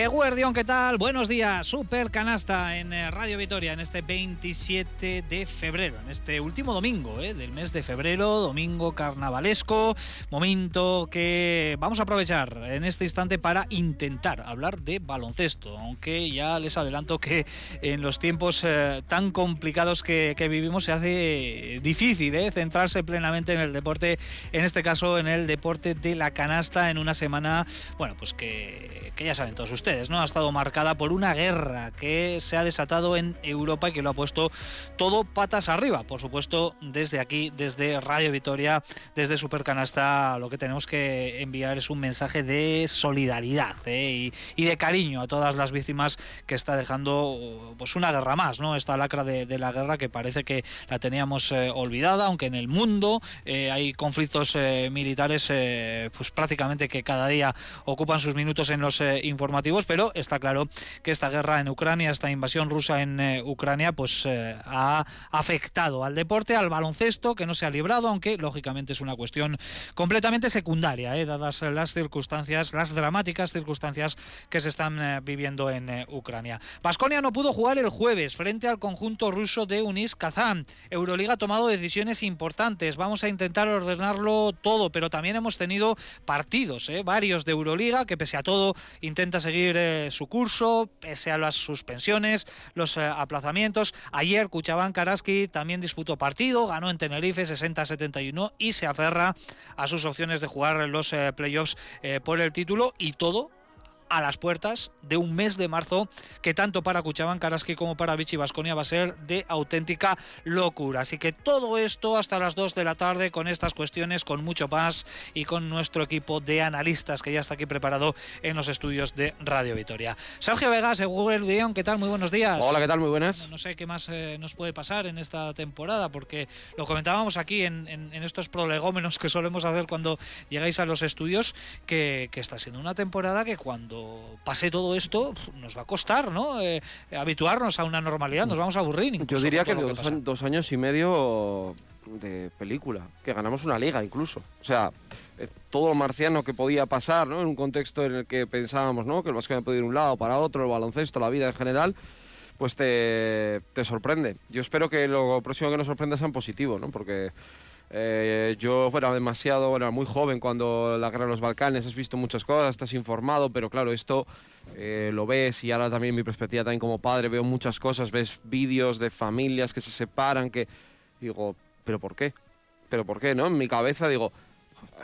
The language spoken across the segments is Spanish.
Eguardión, ¿qué tal? Buenos días. Super canasta en eh, Radio Vitoria en este 27 de febrero, en este último domingo eh, del mes de febrero, domingo carnavalesco. Momento que vamos a aprovechar en este instante para intentar hablar de baloncesto, aunque ya les adelanto que en los tiempos eh, tan complicados que, vivimos se hace difícil centrarse plenamente en el deporte, en este caso en el deporte de la canasta, en una semana, bueno, pues que ya saben todos ustedes ustedes, ¿no? Ha estado marcada por una guerra que se ha desatado en Europa y que lo ha puesto todo patas arriba. Por supuesto, desde aquí, desde Radio Vitoria, desde Supercanasta, lo que tenemos que enviar es un mensaje de solidaridad ¿eh? y, de cariño a todas las víctimas que está dejando pues una guerra más, ¿no? Esta lacra de, la guerra que parece que la teníamos eh, olvidada, aunque en el mundo eh, hay conflictos militares pues prácticamente que cada día ocupan sus minutos en los informativos pero está claro que esta guerra en Ucrania, esta invasión rusa en eh, Ucrania, pues eh, ha afectado al deporte, al baloncesto, que no se ha librado, aunque lógicamente es una cuestión completamente secundaria, eh, dadas las circunstancias, las dramáticas circunstancias que se están viviendo en Ucrania. Vasconia no pudo jugar el jueves frente al conjunto ruso de Unis Kazán. Euroliga ha tomado decisiones importantes. Vamos a intentar ordenarlo todo, pero también hemos tenido partidos, varios de Euroliga, que pese a todo intenta seguir eh, su curso, pese a las suspensiones, los eh, aplazamientos. Ayer Cuchabán Karaski también disputó partido, ganó en Tenerife 60-71 y se aferra a sus opciones de jugar los eh, playoffs por el título y todo a las puertas de un mes de marzo que tanto para Cuchabán Karaski como para Vichy Vasconia va a ser de auténtica locura. Así que todo esto hasta las 2 de la tarde con estas cuestiones, con mucho más y con nuestro equipo de analistas que ya está aquí preparado en los estudios de Radio Vitoria. Sergio Vegas, Google León, ¿qué tal? Muy buenos días. Hola, ¿qué tal? Muy buenas. no sé qué más eh, nos puede pasar en esta temporada porque lo comentábamos aquí en, estos prolegómenos que solemos hacer cuando llegáis a los estudios que está siendo una temporada que cuando pase todo esto, nos va a costar, ¿no? Eh, habituarnos a una normalidad, nos vamos a aburrir. Yo diría que, dos, años y medio de película, que ganamos una liga incluso. O sea, eh, todo lo marciano que podía pasar, ¿no? En un contexto en el que pensábamos, ¿no? Que el Vasco podía ir de un lado para otro, el baloncesto, la vida en general, pues te, te sorprende. Yo espero que lo próximo que nos sorprenda sea en positivo, ¿no? Porque eh, yo era demasiado, era muy joven cuando la guerra de los Balcanes, has visto muchas cosas, estás informado, pero claro, esto eh, lo ves y ahora también mi perspectiva también como padre, veo muchas cosas, ves vídeos de familias que se separan, que digo, pero ¿por qué? ¿Pero por qué? ¿No? En mi cabeza digo,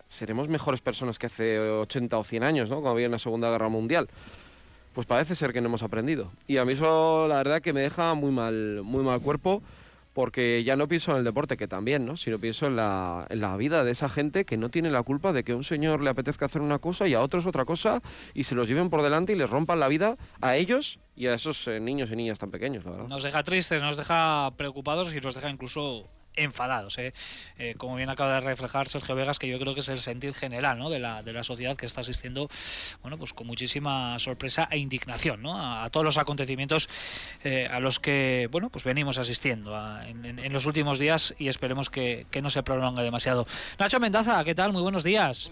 seremos mejores personas que hace 80 o 100 años, ¿no? Cuando había una Segunda Guerra Mundial. Pues parece ser que no hemos aprendido. Y a mí eso, la verdad, que me deja muy mal, muy mal cuerpo porque ya no pienso en el deporte, que también, ¿no? sino pienso en la, en la vida de esa gente que no tiene la culpa de que a un señor le apetezca hacer una cosa y a otros otra cosa y se los lleven por delante y les rompan la vida a ellos y a esos eh, niños y niñas tan pequeños, la verdad. Nos deja tristes, nos deja preocupados y nos deja incluso enfadados. ¿eh? Eh, como bien acaba de reflejar Sergio Vegas, que yo creo que es el sentir general ¿no? de, la, de la sociedad que está asistiendo bueno, pues con muchísima sorpresa e indignación ¿no? a, todos los acontecimientos eh, a los que bueno, pues venimos asistiendo en, los últimos días y esperemos que, no se prolongue demasiado. Nacho Mendaza, ¿qué tal? Muy buenos días.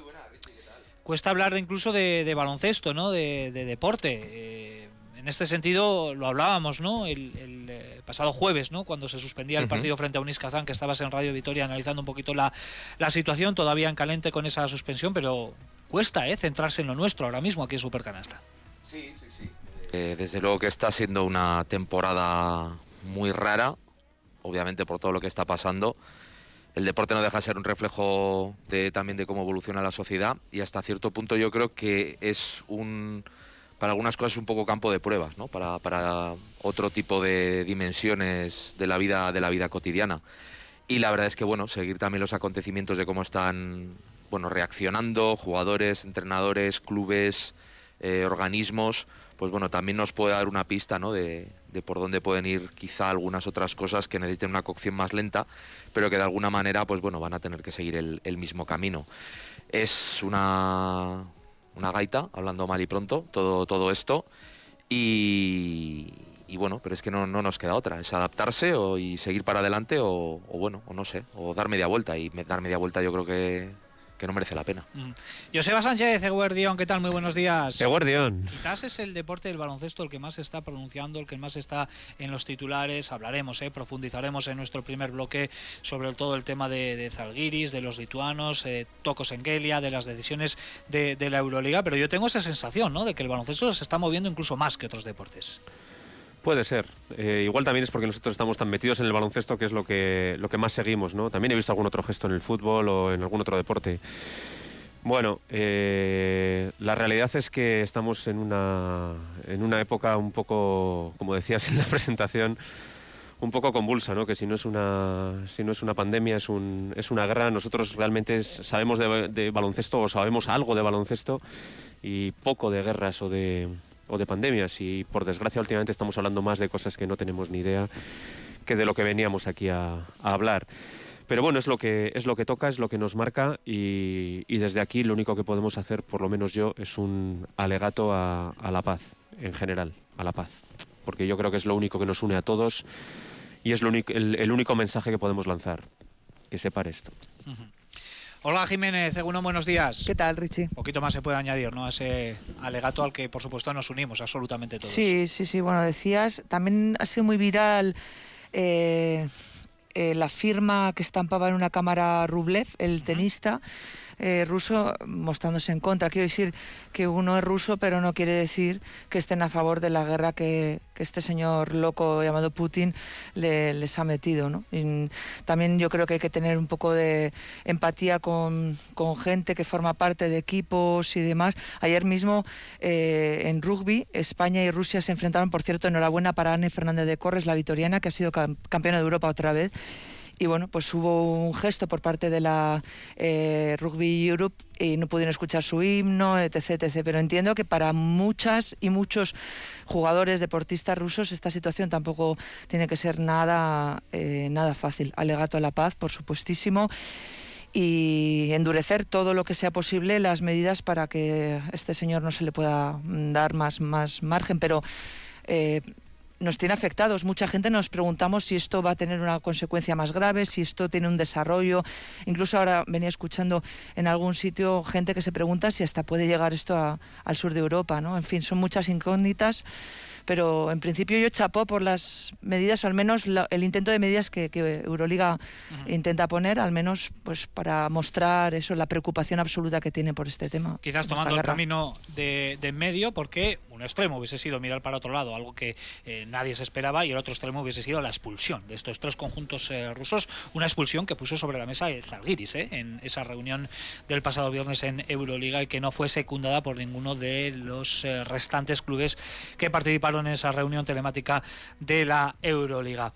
Cuesta hablar incluso de, baloncesto, ¿no? de, de deporte en este sentido lo hablábamos, ¿no? El, eh, pasado jueves, ¿no? Cuando se suspendía el partido frente a Unis Kazán, que estabas en Radio Vitoria analizando un poquito la, situación, todavía en calente con esa suspensión, pero cuesta, ¿eh? Centrarse en lo nuestro ahora mismo aquí en Supercanasta. Sí, sí, sí. Eh, desde luego que está siendo una temporada muy rara, obviamente por todo lo que está pasando. El deporte no deja de ser un reflejo de, también de cómo evoluciona la sociedad y hasta cierto punto yo creo que es un para algunas cosas un poco campo de pruebas, ¿no? Para, para otro tipo de dimensiones de la vida, de la vida cotidiana. Y la verdad es que bueno, seguir también los acontecimientos de cómo están bueno, reaccionando jugadores, entrenadores, clubes, eh, organismos, pues bueno, también nos puede dar una pista ¿no? de, de, por dónde pueden ir quizá algunas otras cosas que necesiten una cocción más lenta, pero que de alguna manera pues bueno, van a tener que seguir el, el mismo camino. Es una, una gaita, hablando mal y pronto, todo, todo esto. Y, bueno, pero es que no, no, nos queda otra, es adaptarse y seguir para adelante o, bueno, o no sé, o dar media vuelta. Y dar media vuelta yo creo que que no merece la pena. Mm. Joseba Sánchez, Eguardión, ¿qué tal? Muy buenos días. Eguardión. Quizás es el deporte del baloncesto el que más se está pronunciando, el que más está en los titulares. Hablaremos, eh, profundizaremos en nuestro primer bloque sobre todo el tema de, de Zalgiris, de los lituanos, eh, Tocos en Gelia, de las decisiones de, de, la Euroliga, pero yo tengo esa sensación ¿no? de que el baloncesto se está moviendo incluso más que otros deportes. Puede ser. Eh, igual también es porque nosotros estamos tan metidos en el baloncesto que es lo que, lo que más seguimos, ¿no? También he visto algún otro gesto en el fútbol o en algún otro deporte. Bueno, eh, la realidad es que estamos en una, en una época un poco, como decías en la presentación, un poco convulsa, ¿no? que si no es una, si no es una pandemia, es, un, es una guerra. Nosotros realmente sabemos de, de baloncesto o sabemos algo de baloncesto y poco de guerras o de, o de pandemias y por desgracia últimamente estamos hablando más de cosas que no tenemos ni idea que de lo que veníamos aquí a, a hablar. Pero bueno, es lo que es lo que toca, es lo que nos marca y, y, desde aquí lo único que podemos hacer, por lo menos yo, es un alegato a, a, la paz en general, a la paz, porque yo creo que es lo único que nos une a todos y es lo único, el, el, único mensaje que podemos lanzar, que se pare esto. Uh -huh. Hola Jiménez, buenos días. ¿Qué tal, Richie? Un poquito más se puede añadir, ¿no? A ese alegato al que, por supuesto, nos unimos absolutamente todos. Sí, sí, sí. Bueno, decías, también ha sido muy viral eh, eh, la firma que estampaba en una cámara Rublev, el tenista. Eh, ruso mostrándose en contra. Quiero decir que uno es ruso, pero no quiere decir que estén a favor de la guerra que, este señor loco llamado Putin le, les ha metido. también yo creo que hay que tener un poco de empatía con, con gente que forma parte de equipos y demás. Ayer mismo eh, en rugby, España y Rusia se enfrentaron, por cierto, enhorabuena para Anne Fernández de Corres, la vitoriana, que ha sido campeona de Europa otra vez y bueno, pues hubo un gesto por parte de la eh, Rugby Europe y no pudieron escuchar su himno, etc, etc. Pero entiendo que para muchas y muchos jugadores, deportistas rusos, esta situación tampoco tiene que ser nada, eh, nada fácil. Alegato a la paz, por supuestísimo y endurecer todo lo que sea posible las medidas para que este señor no se le pueda dar más, más margen. Pero eh, nos tiene afectados. Mucha gente nos preguntamos si esto va a tener una consecuencia más grave, si esto tiene un desarrollo. Incluso ahora venía escuchando en algún sitio gente que se pregunta si hasta puede llegar esto a, al sur de Europa. ¿no? En fin, son muchas incógnitas. Pero en principio yo chapó por las medidas, o al menos la, el intento de medidas que, que Euroliga uh -huh. intenta poner, al menos pues para mostrar eso, la preocupación absoluta que tiene por este tema. Quizás tomando el camino de, de medio, porque un extremo hubiese sido mirar para otro lado, algo que eh, nadie se esperaba, y el otro extremo hubiese sido la expulsión de estos tres conjuntos eh, rusos, una expulsión que puso sobre la mesa el Zalgiris eh, en esa reunión del pasado viernes en Euroliga y que no fue secundada por ninguno de los restantes clubes que participaron en esa reunión telemática de la Euroliga.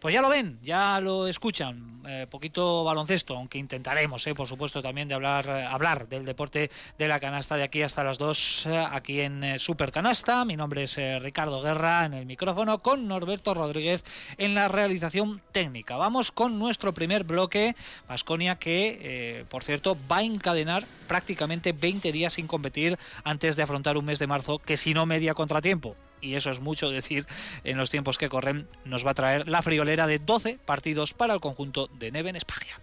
Pues ya lo ven, ya lo escuchan, poquito baloncesto, aunque intentaremos, por supuesto, también de hablar, hablar del deporte de la canasta de aquí hasta las 2 aquí en Super Canasta. Mi nombre es eh, Ricardo Guerra en el micrófono con Norberto Rodríguez en la realización técnica. Vamos con nuestro primer bloque, Vasconia, que eh, por cierto va a encadenar prácticamente 20 días sin competir antes de afrontar un mes de marzo que si no media contratiempo y eso es mucho decir en los tiempos que corren, nos va a traer la friolera de 12 partidos para el conjunto de Neven Espagia.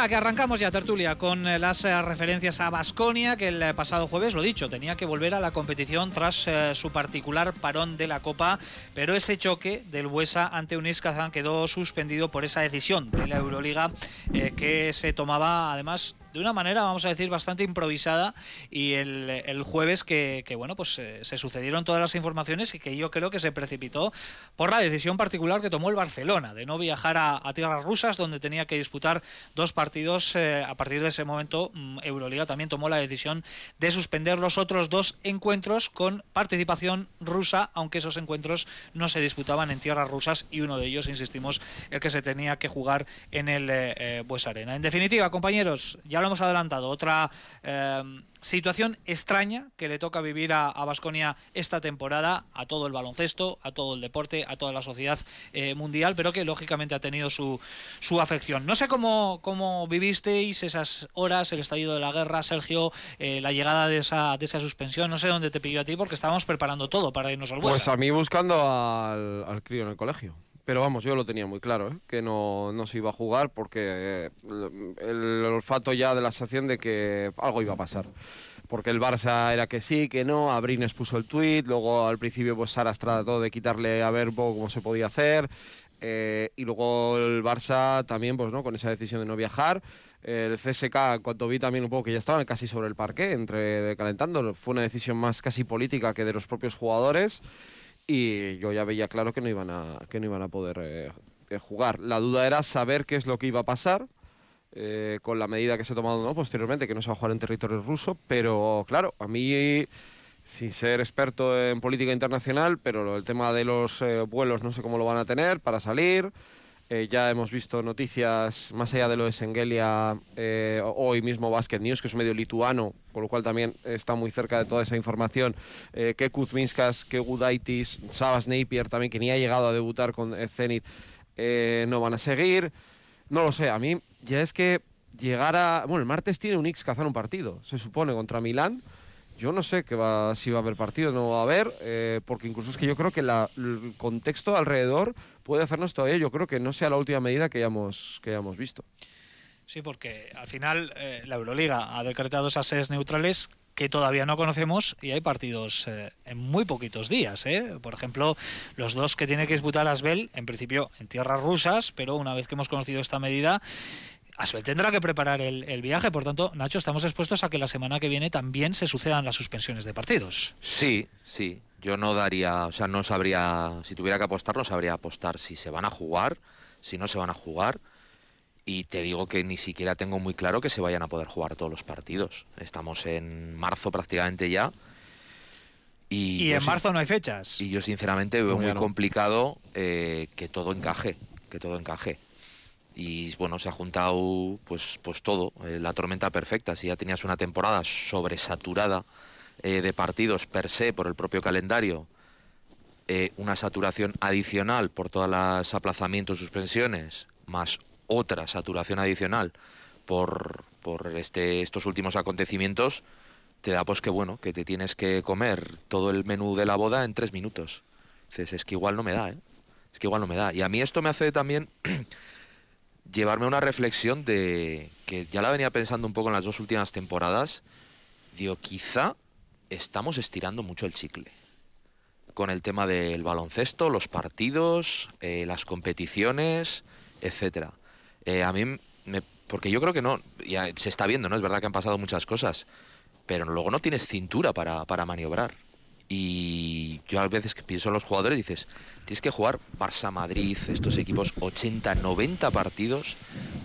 Venga, que arrancamos ya, tertulia, con las eh, referencias a Basconia, que el pasado jueves, lo dicho, tenía que volver a la competición tras eh, su particular parón de la Copa, pero ese choque del Buesa ante Unis Kazán quedó suspendido por esa decisión de la Euroliga eh, que se tomaba, además, de una manera, vamos a decir, bastante improvisada y el, el jueves que, que, bueno, pues eh, se sucedieron todas las informaciones y que yo creo que se precipitó por la decisión particular que tomó el Barcelona de no viajar a, tierras rusas donde tenía que disputar dos partidos. Eh, a partir de ese momento, mm, Euroliga también tomó la decisión de suspender los otros dos encuentros con participación rusa, aunque esos encuentros no se disputaban en tierras rusas y uno de ellos, insistimos, el que se tenía que jugar en el eh, Bues Arena. En definitiva, compañeros, ya ya lo hemos adelantado, otra eh, situación extraña que le toca vivir a Vasconia esta temporada, a todo el baloncesto, a todo el deporte, a toda la sociedad eh, mundial, pero que lógicamente ha tenido su, su afección. No sé cómo, cómo vivisteis esas horas, el estallido de la guerra, Sergio, eh, la llegada de esa, de esa suspensión, no sé dónde te pidió a ti, porque estábamos preparando todo para irnos al Pues a mí buscando al, al crío en el colegio. Pero vamos, yo lo tenía muy claro, ¿eh? que no, no, se iba a jugar porque el, el olfato ya de la sensación de que algo iba a pasar. Porque el Barça era que sí, que no, Abrines puso el tuit, luego al principio pues Saras trató de quitarle a Verbo cómo se podía hacer, eh, y luego el Barça también pues no con esa decisión de no viajar, el CSK, cuando vi también un poco que ya estaban casi sobre el parque, entre calentando, fue una decisión más casi política que de los propios jugadores, y yo ya veía claro que no iban a, que no iban a poder eh, jugar. La duda era saber qué es lo que iba a pasar, eh, con la medida que se ha tomado ¿no? posteriormente, que no se va a jugar en territorio ruso, pero claro, a mí, sin ser experto en política internacional, pero el tema de los eh, vuelos no sé cómo lo van a tener para salir. Eh, ya hemos visto noticias más allá de lo de Sengelia, eh, hoy mismo Basket News, que es un medio lituano, con lo cual también está muy cerca de toda esa información, eh, que Kuzminskas, que Gudaitis, Sabas Napier también, que ni ha llegado a debutar con Zenit, no van a seguir. No lo sé, a mí ya es que llegar a... Bueno, el martes tiene un X cazar un partido, se supone, contra Milán. Yo no sé que va, si va a haber partido o no va a haber, eh, porque incluso es que yo creo que la, el contexto alrededor puede hacernos todavía, yo creo que no sea la última medida que que hayamos visto. Sí, porque al final eh, la Euroliga ha decretado esas sedes neutrales que todavía no conocemos y hay partidos eh, en muy poquitos días. ¿eh? Por ejemplo, los dos que tiene que disputar Asbel, en principio en tierras rusas, pero una vez que hemos conocido esta medida, Asbel tendrá que preparar el, el, viaje. Por tanto, Nacho, estamos expuestos a que la semana que viene también se sucedan las suspensiones de partidos. Sí, sí. Yo no daría, o sea, no sabría, si tuviera que apostar, no sabría apostar si se van a jugar, si no se van a jugar y te digo que ni siquiera tengo muy claro que se vayan a poder jugar todos los partidos. Estamos en marzo prácticamente ya. Y, y en marzo no hay fechas. Y yo sinceramente veo no, muy no. complicado eh, que todo encaje, que todo encaje. Y bueno, se ha juntado pues, pues todo, eh, la tormenta perfecta. Si ya tenías una temporada sobresaturada eh, de partidos per se por el propio calendario, una saturación adicional por todos los aplazamientos, suspensiones, más otra saturación adicional por, por este, estos últimos acontecimientos, te da pues que bueno, que te tienes que comer todo el menú de la boda en tres minutos. Dices, es que igual no me da, ¿eh? Es que igual no me da. Y a mí esto me hace también llevarme a una reflexión de que ya la venía pensando un poco en las dos últimas temporadas. Digo, quizá estamos estirando mucho el chicle con el tema del baloncesto, los partidos, eh, las competiciones, etcétera. Eh, a mí, me, porque yo creo que no, se está viendo, ¿no? Es verdad que han pasado muchas cosas, pero luego no tienes cintura para, para maniobrar. Y yo a veces que pienso en los jugadores, dices, tienes que jugar Barça-Madrid, estos equipos, 80, 90 partidos,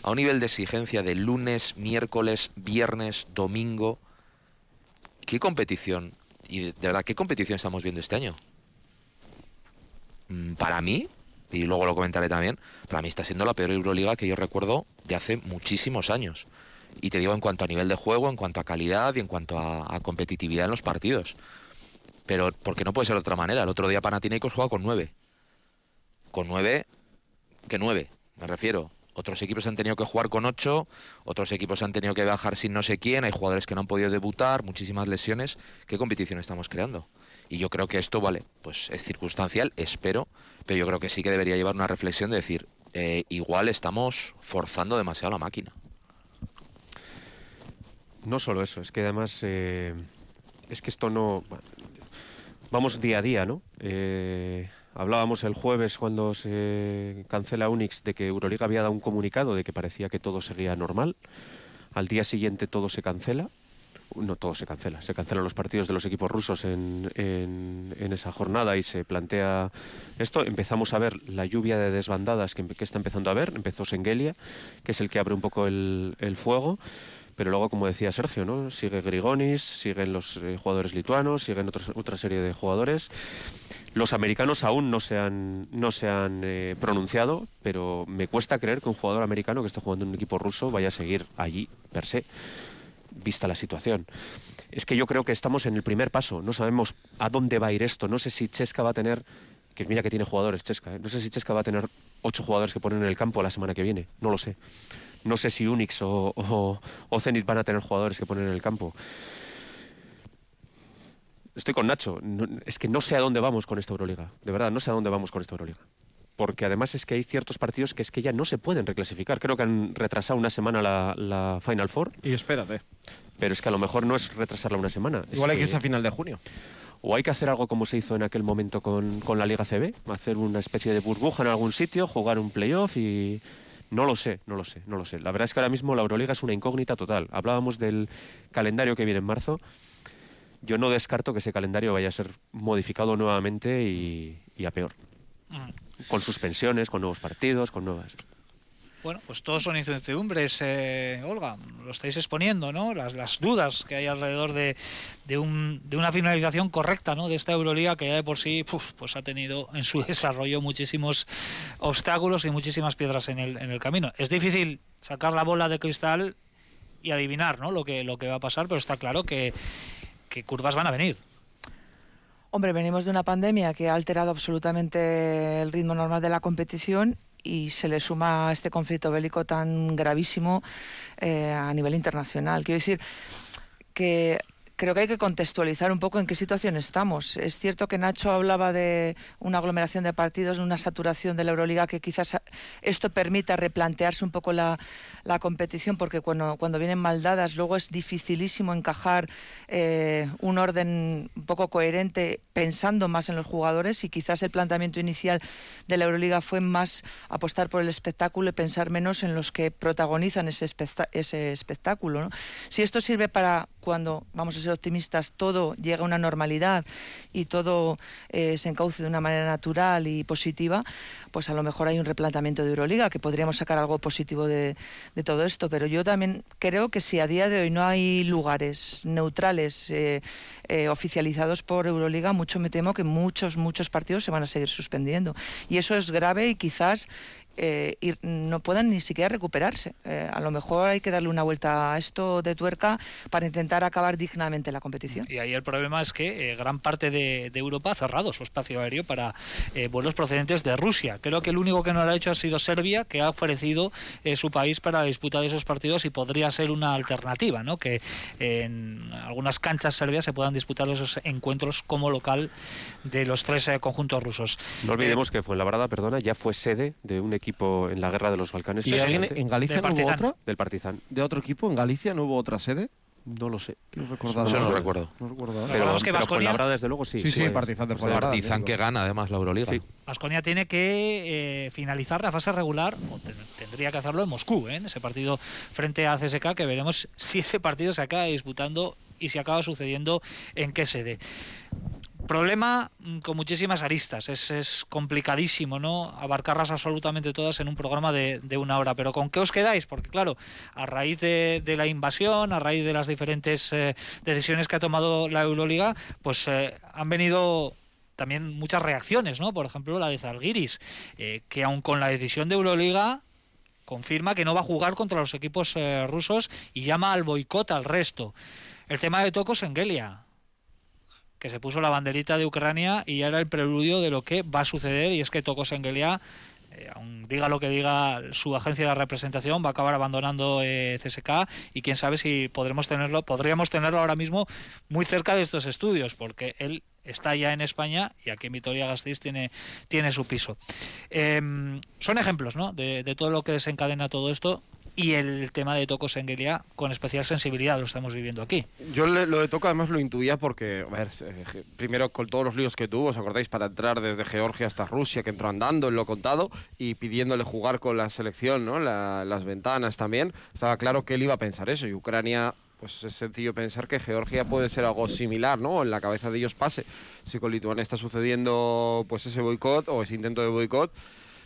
a un nivel de exigencia de lunes, miércoles, viernes, domingo. ¿Qué competición? Y de, de verdad, ¿qué competición estamos viendo este año? Mm, Para mí, y luego lo comentaré también, para mí está siendo la peor Euroliga que yo recuerdo de hace muchísimos años. Y te digo en cuanto a nivel de juego, en cuanto a calidad y en cuanto a, competitividad en los partidos. Pero porque no puede ser de otra manera. El otro día Panathinaikos juega con nueve. Con nueve, que nueve, me refiero. Otros equipos han tenido que jugar con ocho, otros equipos han tenido que bajar sin no sé quién, hay jugadores que no han podido debutar, muchísimas lesiones. ¿Qué competición estamos creando? Y yo creo que esto, vale, pues es circunstancial, espero, pero yo creo que sí que debería llevar una reflexión de decir, eh, igual estamos forzando demasiado la máquina. No solo eso, es que además eh, es que esto no... Vamos día a día, ¿no? Eh, hablábamos el jueves cuando se cancela Unix de que Euroliga había dado un comunicado de que parecía que todo seguía normal. Al día siguiente todo se cancela no todo se cancela, se cancelan los partidos de los equipos rusos en, en, esa jornada y se plantea esto. Empezamos a ver la lluvia de desbandadas que, que está empezando a ver, empezó Sengelia, que es el que abre un poco el, el fuego. Pero luego, como decía Sergio, ¿no? sigue Grigonis, siguen los eh, jugadores lituanos, siguen otros, otra serie de jugadores. Los americanos aún no se han, no se han eh, pronunciado, pero me cuesta creer que un jugador americano que esté jugando en un equipo ruso vaya a seguir allí per se, vista la situación. Es que yo creo que estamos en el primer paso, no sabemos a dónde va a ir esto, no sé si Chesca va a tener, mira que tiene jugadores Chesca, ¿eh? no sé si Chesca va a tener ocho jugadores que ponen en el campo la semana que viene, no lo sé. No sé si Unix o, o, Zenit van a tener jugadores que ponen en el campo. Estoy con Nacho. Es que no sé a dónde vamos con esta Euroliga. De verdad, no sé a dónde vamos con esta Euroliga. Porque además es que hay ciertos partidos que es que ya no se pueden reclasificar. Creo que han retrasado una semana la, la Final Four, Y espérate. pero es que a lo mejor no es retrasarla una semana. Igual hay que irse a final de junio. o hay que hacer algo como se hizo en aquel momento con, con la Liga CB, hacer una especie de burbuja en algún sitio, jugar un playoff y... No lo sé, no lo sé, no lo sé. La verdad es que ahora mismo la Euroliga es una incógnita total. Hablábamos del calendario que viene en marzo. Yo no descarto que ese calendario vaya a ser modificado nuevamente y, y a peor. Mm. Con suspensiones, con nuevos partidos, con nuevas... Bueno, pues todos son incertidumbres, eh, Olga, lo estáis exponiendo, ¿no? Las, dudas que hay alrededor de, de, un- de una finalización correcta, ¿no? De esta Euroliga que ya de por sí, pues ha tenido en su desarrollo muchísimos obstáculos y muchísimas piedras en el, en el camino. Es difícil sacar la bola de cristal y adivinar, ¿no? Lo que, lo que va a pasar, pero está claro que curvas van a venir. Hombre, venimos de una pandemia que ha alterado absolutamente el ritmo normal de la competición y se le suma este conflicto bélico tan gravísimo eh, a nivel internacional. Quiero decir que creo que hay que contextualizar un poco en qué situación estamos. Es cierto que Nacho hablaba de una aglomeración de partidos, de una saturación de la Euroliga, que quizás esto permita replantearse un poco la, la competición, porque cuando, cuando vienen mal dadas, luego es dificilísimo encajar eh, un orden un poco coherente pensando más en los jugadores y quizás el planteamiento inicial de la Euroliga fue más apostar por el espectáculo y pensar menos en los que protagonizan ese, especta- ese espectáculo. Si esto sirve para cuando, vamos a ser optimistas, todo llega a una normalidad y todo eh, se encauce de una manera natural y positiva, pues a lo mejor hay un replanteamiento de Euroliga, que podríamos sacar algo positivo de, de todo esto. Pero yo también creo que si a día de hoy no hay lugares neutrales eh, eh, oficializados por Euroliga, mucho me temo que muchos, muchos partidos se van a seguir suspendiendo. Y eso es grave y quizás eh, ir- no puedan ni siquiera recuperarse. Eh, a lo mejor hay que darle una vuelta a esto de tuerca para intentar acabar dignamente la competición. Y ahí el problema es que eh, gran parte de, de Europa ha cerrado su espacio aéreo para eh, vuelos procedentes de Rusia. Creo que el único que no lo ha hecho ha sido Serbia, que ha ofrecido eh, su país para la disputa de esos partidos y podría ser una alternativa, ¿no? Que en algunas canchas serbias se puedan disputar esos encuentros como local de los tres eh, conjuntos rusos. No olvidemos que Fuenlabrada, perdona, ya fue sede de un equipo en la guerra de los Balcanes. ¿Y alguien en Galicia no hubo otra? del Partizan. ¿De otro equipo? ¿En Galicia no hubo otra sede? No lo sé. No recordaba. Eso no recuerdo. No recuerdo. Pero, que Fuenlabrada, desde luego, sí. Sí, sí, Partizan de fue- Fuenlabrada. Partizan que gana además la Euroliga. Sí. Vasconia tiene que eh, finalizar la fase regular, o ten- tendría que hacerlo en Moscú, ¿eh? en ese partido frente a CSK, que veremos si ese partido se acaba disputando y si acaba sucediendo en qué sede. Problema mm, con muchísimas aristas, es, es complicadísimo, ¿no? Abarcarlas absolutamente todas en un programa de, de una hora. Pero ¿con qué os quedáis? Porque, claro, a raíz de, la invasión, a raíz de las diferentes eh, decisiones que ha tomado la Euroliga, pues eh, han venido también muchas reacciones, ¿no? Por ejemplo, la de Zalgiris, eh, que aun con la decisión de Euroliga confirma que no va a jugar contra los equipos eh, rusos y llama al boicot al resto. El tema de Tokos Engelia, que se puso la banderita de Ucrania y era el preludio de lo que va a suceder y es que Tokos Engelia eh, aun diga lo que diga su agencia de representación, va a acabar abandonando eh, CSK y quién sabe si podremos tenerlo, podríamos tenerlo ahora mismo muy cerca de estos estudios, porque él está ya en España y aquí en Vitoria Gasteiz tiene, tiene su piso. Em, son ejemplos ¿no? de todo lo que desencadena todo esto y el tema de Tocos Engelia con especial sensibilidad lo estamos viviendo aquí. Yo le- lo de Toco además lo intuía porque, a ver, eh, primero con todos los líos que tuvo, ¿os acordáis? Para entrar desde Georgia hasta Rusia, que entró andando, lo he contado, y pidiéndole jugar con la selección, ¿no? La- las ventanas también. Estaba claro que él iba a pensar eso, y Ucrania, pues es sencillo pensar que Georgia puede ser algo similar, ¿no? En la cabeza de ellos pase. Si con Lituania está sucediendo pues ese boicot o ese intento de boicot,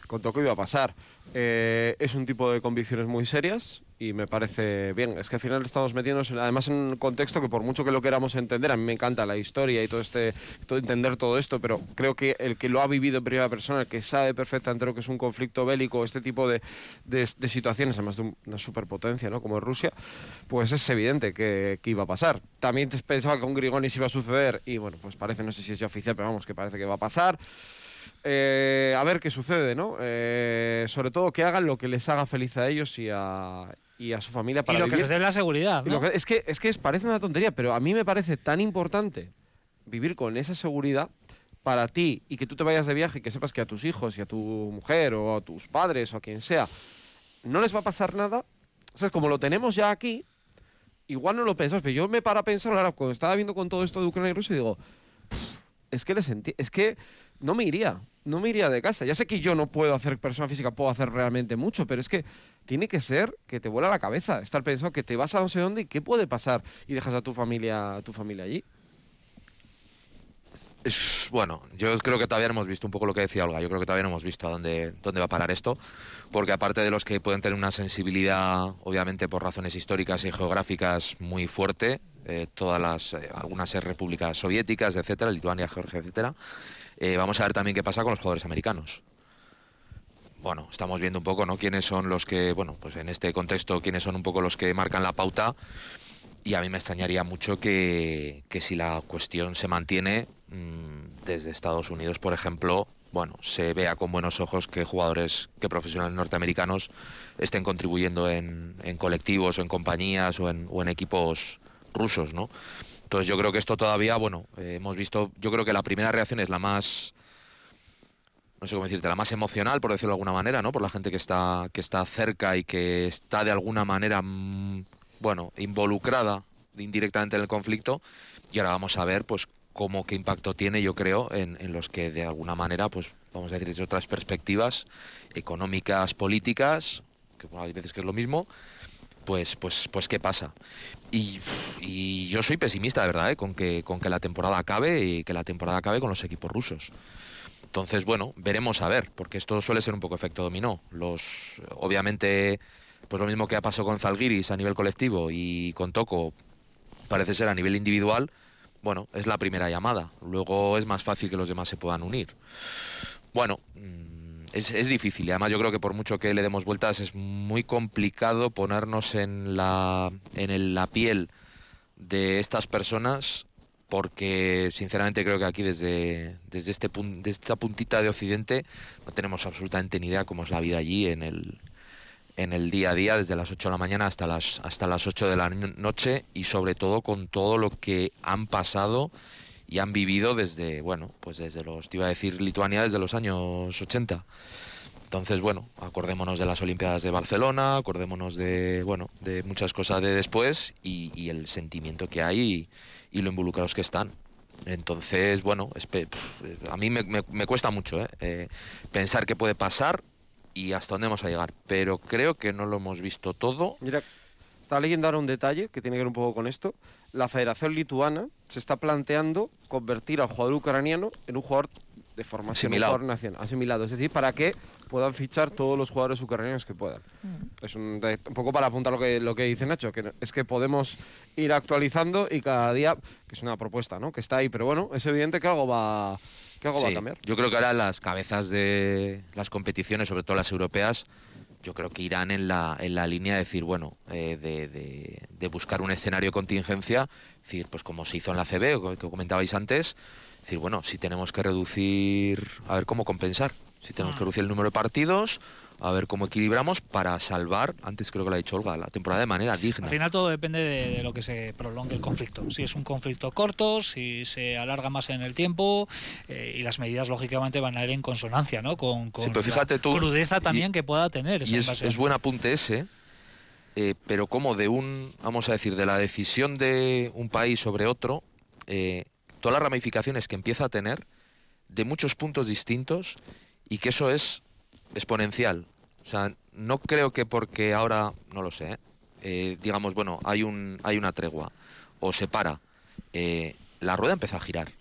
con Toko iba a pasar. Eh, es un tipo de convicciones muy serias y me parece bien. Es que al final estamos metiéndonos, además, en un contexto que por mucho que lo queramos entender, a mí me encanta la historia y todo este, todo, entender todo esto, pero creo que el que lo ha vivido en primera persona, el que sabe perfectamente lo que es un conflicto bélico, este tipo de, de, situaciones, además de una superpotencia, ¿no? Como es Rusia, pues es evidente que, que iba a pasar. También pensaba que con Grigonis iba a suceder y bueno, pues parece, no sé si es ya oficial, pero vamos, que parece que va a pasar. Eh, a ver qué sucede, ¿no? Eh, sobre todo que hagan lo que les haga feliz a ellos y a, y a su familia para y lo que les dé la seguridad. ¿no? es que es que parece una tontería, pero a mí me parece tan importante vivir con esa seguridad para ti y que tú te vayas de viaje y que sepas que a tus hijos y a tu mujer o a tus padres o a quien sea no les va a pasar nada. O sea, como lo tenemos ya aquí, igual no lo pensamos, pero yo me para a pensar ahora cuando estaba viendo con todo esto de Ucrania y Rusia y digo, es que les es que no me iría, no me iría de casa. Ya sé que yo no puedo hacer persona física, puedo hacer realmente mucho, pero es que tiene que ser que te vuela la cabeza, estar pensando que te vas a no sé dónde y qué puede pasar y dejas a tu familia, a tu familia allí. Es, bueno, yo creo que todavía no hemos visto un poco lo que decía Olga. Yo creo que todavía no hemos visto a dónde, dónde va a parar esto, porque aparte de los que pueden tener una sensibilidad, obviamente por razones históricas y geográficas muy fuerte, eh, todas las, eh, algunas repúblicas soviéticas, etcétera, Lituania, Georgia, etcétera, eh, vamos a ver también qué pasa con los jugadores americanos. Bueno, estamos viendo un poco, ¿no? Quiénes son los que, bueno, pues en este contexto, quiénes son un poco los que marcan la pauta. Y a mí me extrañaría mucho que, si la cuestión se mantiene mm, desde Estados Unidos, por ejemplo, bueno, se vea con buenos ojos que jugadores, que profesionales norteamericanos estén contribuyendo en, colectivos o en compañías o en equipos rusos, ¿no? Entonces yo creo que esto todavía, bueno, eh, hemos visto, yo creo que la primera reacción es la más, no sé cómo decirte, la más emocional, por decirlo de alguna manera, ¿no? Por la gente que está, que está cerca y que está de alguna manera, mm, bueno, involucrada indirectamente en el conflicto. Y ahora vamos a ver, pues, cómo, qué impacto tiene, yo creo, en, en los que de alguna manera, pues, vamos a decir, desde otras perspectivas económicas, políticas, que bueno, hay veces que es lo mismo, pues, pues, pues qué pasa. Y, yo soy pesimista, de verdad, ¿eh? con, que, con que la temporada acabe y que la temporada acabe con los equipos rusos. Entonces, bueno, veremos a ver, porque esto suele ser un poco efecto dominó. Los, obviamente, pues lo mismo que ha pasado con Zalgiris a nivel colectivo y con Toco, parece ser a nivel individual, bueno, es la primera llamada. Luego es más fácil que los demás se puedan unir. Bueno, mm, es, difícil y además yo creo que por mucho que le demos vueltas es muy complicado ponernos en la, en la piel de estas personas porque sinceramente creo que aquí desde, desde, este, desde esta puntita de Occidente no tenemos absolutamente ni idea cómo es la vida allí en el, en el día a día, desde las 8 de la mañana hasta las, hasta las 8 de la noche y sobre todo con todo lo que han pasado y han vivido desde, bueno, pues desde los, te iba a decir Lituania, desde los años 80. Entonces, bueno, acordémonos de las Olimpiadas de Barcelona, acordémonos de, bueno, de muchas cosas de después y, el sentimiento que hay y, lo involucrados que están. Entonces, bueno, a mí me, cuesta mucho ¿eh? ¿eh? pensar qué puede pasar y hasta dónde vamos a llegar, pero creo que no lo hemos visto todo. Mira, estaba leyendo ahora un detalle que tiene que ver un poco con esto la Federación Lituana se está planteando convertir al jugador ucraniano en un jugador de formación asimilado. nacional, asimilado, es decir, para que puedan fichar todos los jugadores ucranianos que puedan. Mm. Es un, poco para apuntar lo que, lo que dice Nacho, que es que podemos ir actualizando y cada día, que es una propuesta, ¿no? Que está ahí, pero bueno, es evidente que algo va, que algo va a cambiar. Yo creo que ahora las cabezas de las competiciones, sobre todo las europeas, yo creo que irán en la, en la línea de decir, bueno, eh, de, de, buscar un escenario de contingencia, decir, pues como se hizo en la CB, que comentabais antes, decir, bueno, si tenemos que reducir, a ver cómo compensar, si tenemos que mm. reducir el número de partidos, a ver cómo equilibramos para salvar, antes creo que lo ha dicho Olga, la temporada de manera digna. Al final todo depende de, lo que se prolongue el conflicto. Si es un conflicto corto, si se alarga más en el tiempo eh, y las medidas lógicamente van a ir en consonancia ¿no? con, con fíjate tú, crudeza también que pueda tener. Y es, buen apunte ese, eh, pero como de un, vamos a decir, de la decisión de un país sobre otro, eh, todas las ramificaciones que empieza a tener de muchos puntos distintos y que eso es exponencial. O sea, no creo que porque ahora, no lo sé, ¿eh? Eh, digamos, bueno, hay, un, hay una tregua o se para, eh, la rueda empieza a girar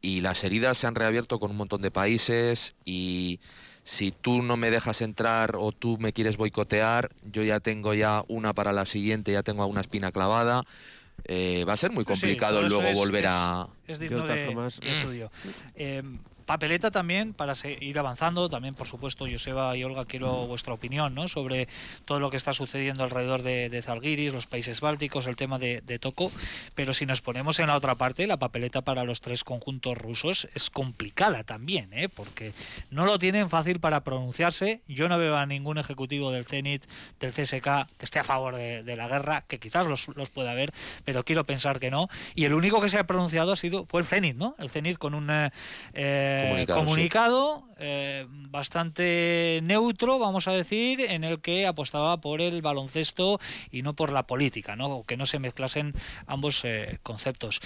y las heridas se han reabierto con un montón de países y si tú no me dejas entrar o tú me quieres boicotear, yo ya tengo ya una para la siguiente, ya tengo una espina clavada. Eh, va a ser muy complicado luego es- volver es- a... Es De digno todas de, formas- de estudio. Eh, papeleta también para seguir avanzando. También, por supuesto, Joseba y Olga, quiero vuestra opinión ¿no? sobre todo lo que está sucediendo alrededor de, de Zalgiris, los países bálticos, el tema de, de Toco. Pero si nos ponemos en la otra parte, la papeleta para los tres conjuntos rusos es complicada también, ¿eh? porque no lo tienen fácil para pronunciarse. Yo no veo a ningún ejecutivo del Zenit, del CSK, que esté a favor de, la guerra, que quizás los, los pueda haber, pero quiero pensar que no. Y el único que se ha pronunciado ha sido fue el Zenit, ¿no? El Zenit con un eh, eh, Comunicado, sí. eh, bastante neutro, vamos a decir, en el que apostaba por el baloncesto y no por la política, ¿no? Que no se mezclasen ambos eh, conceptos.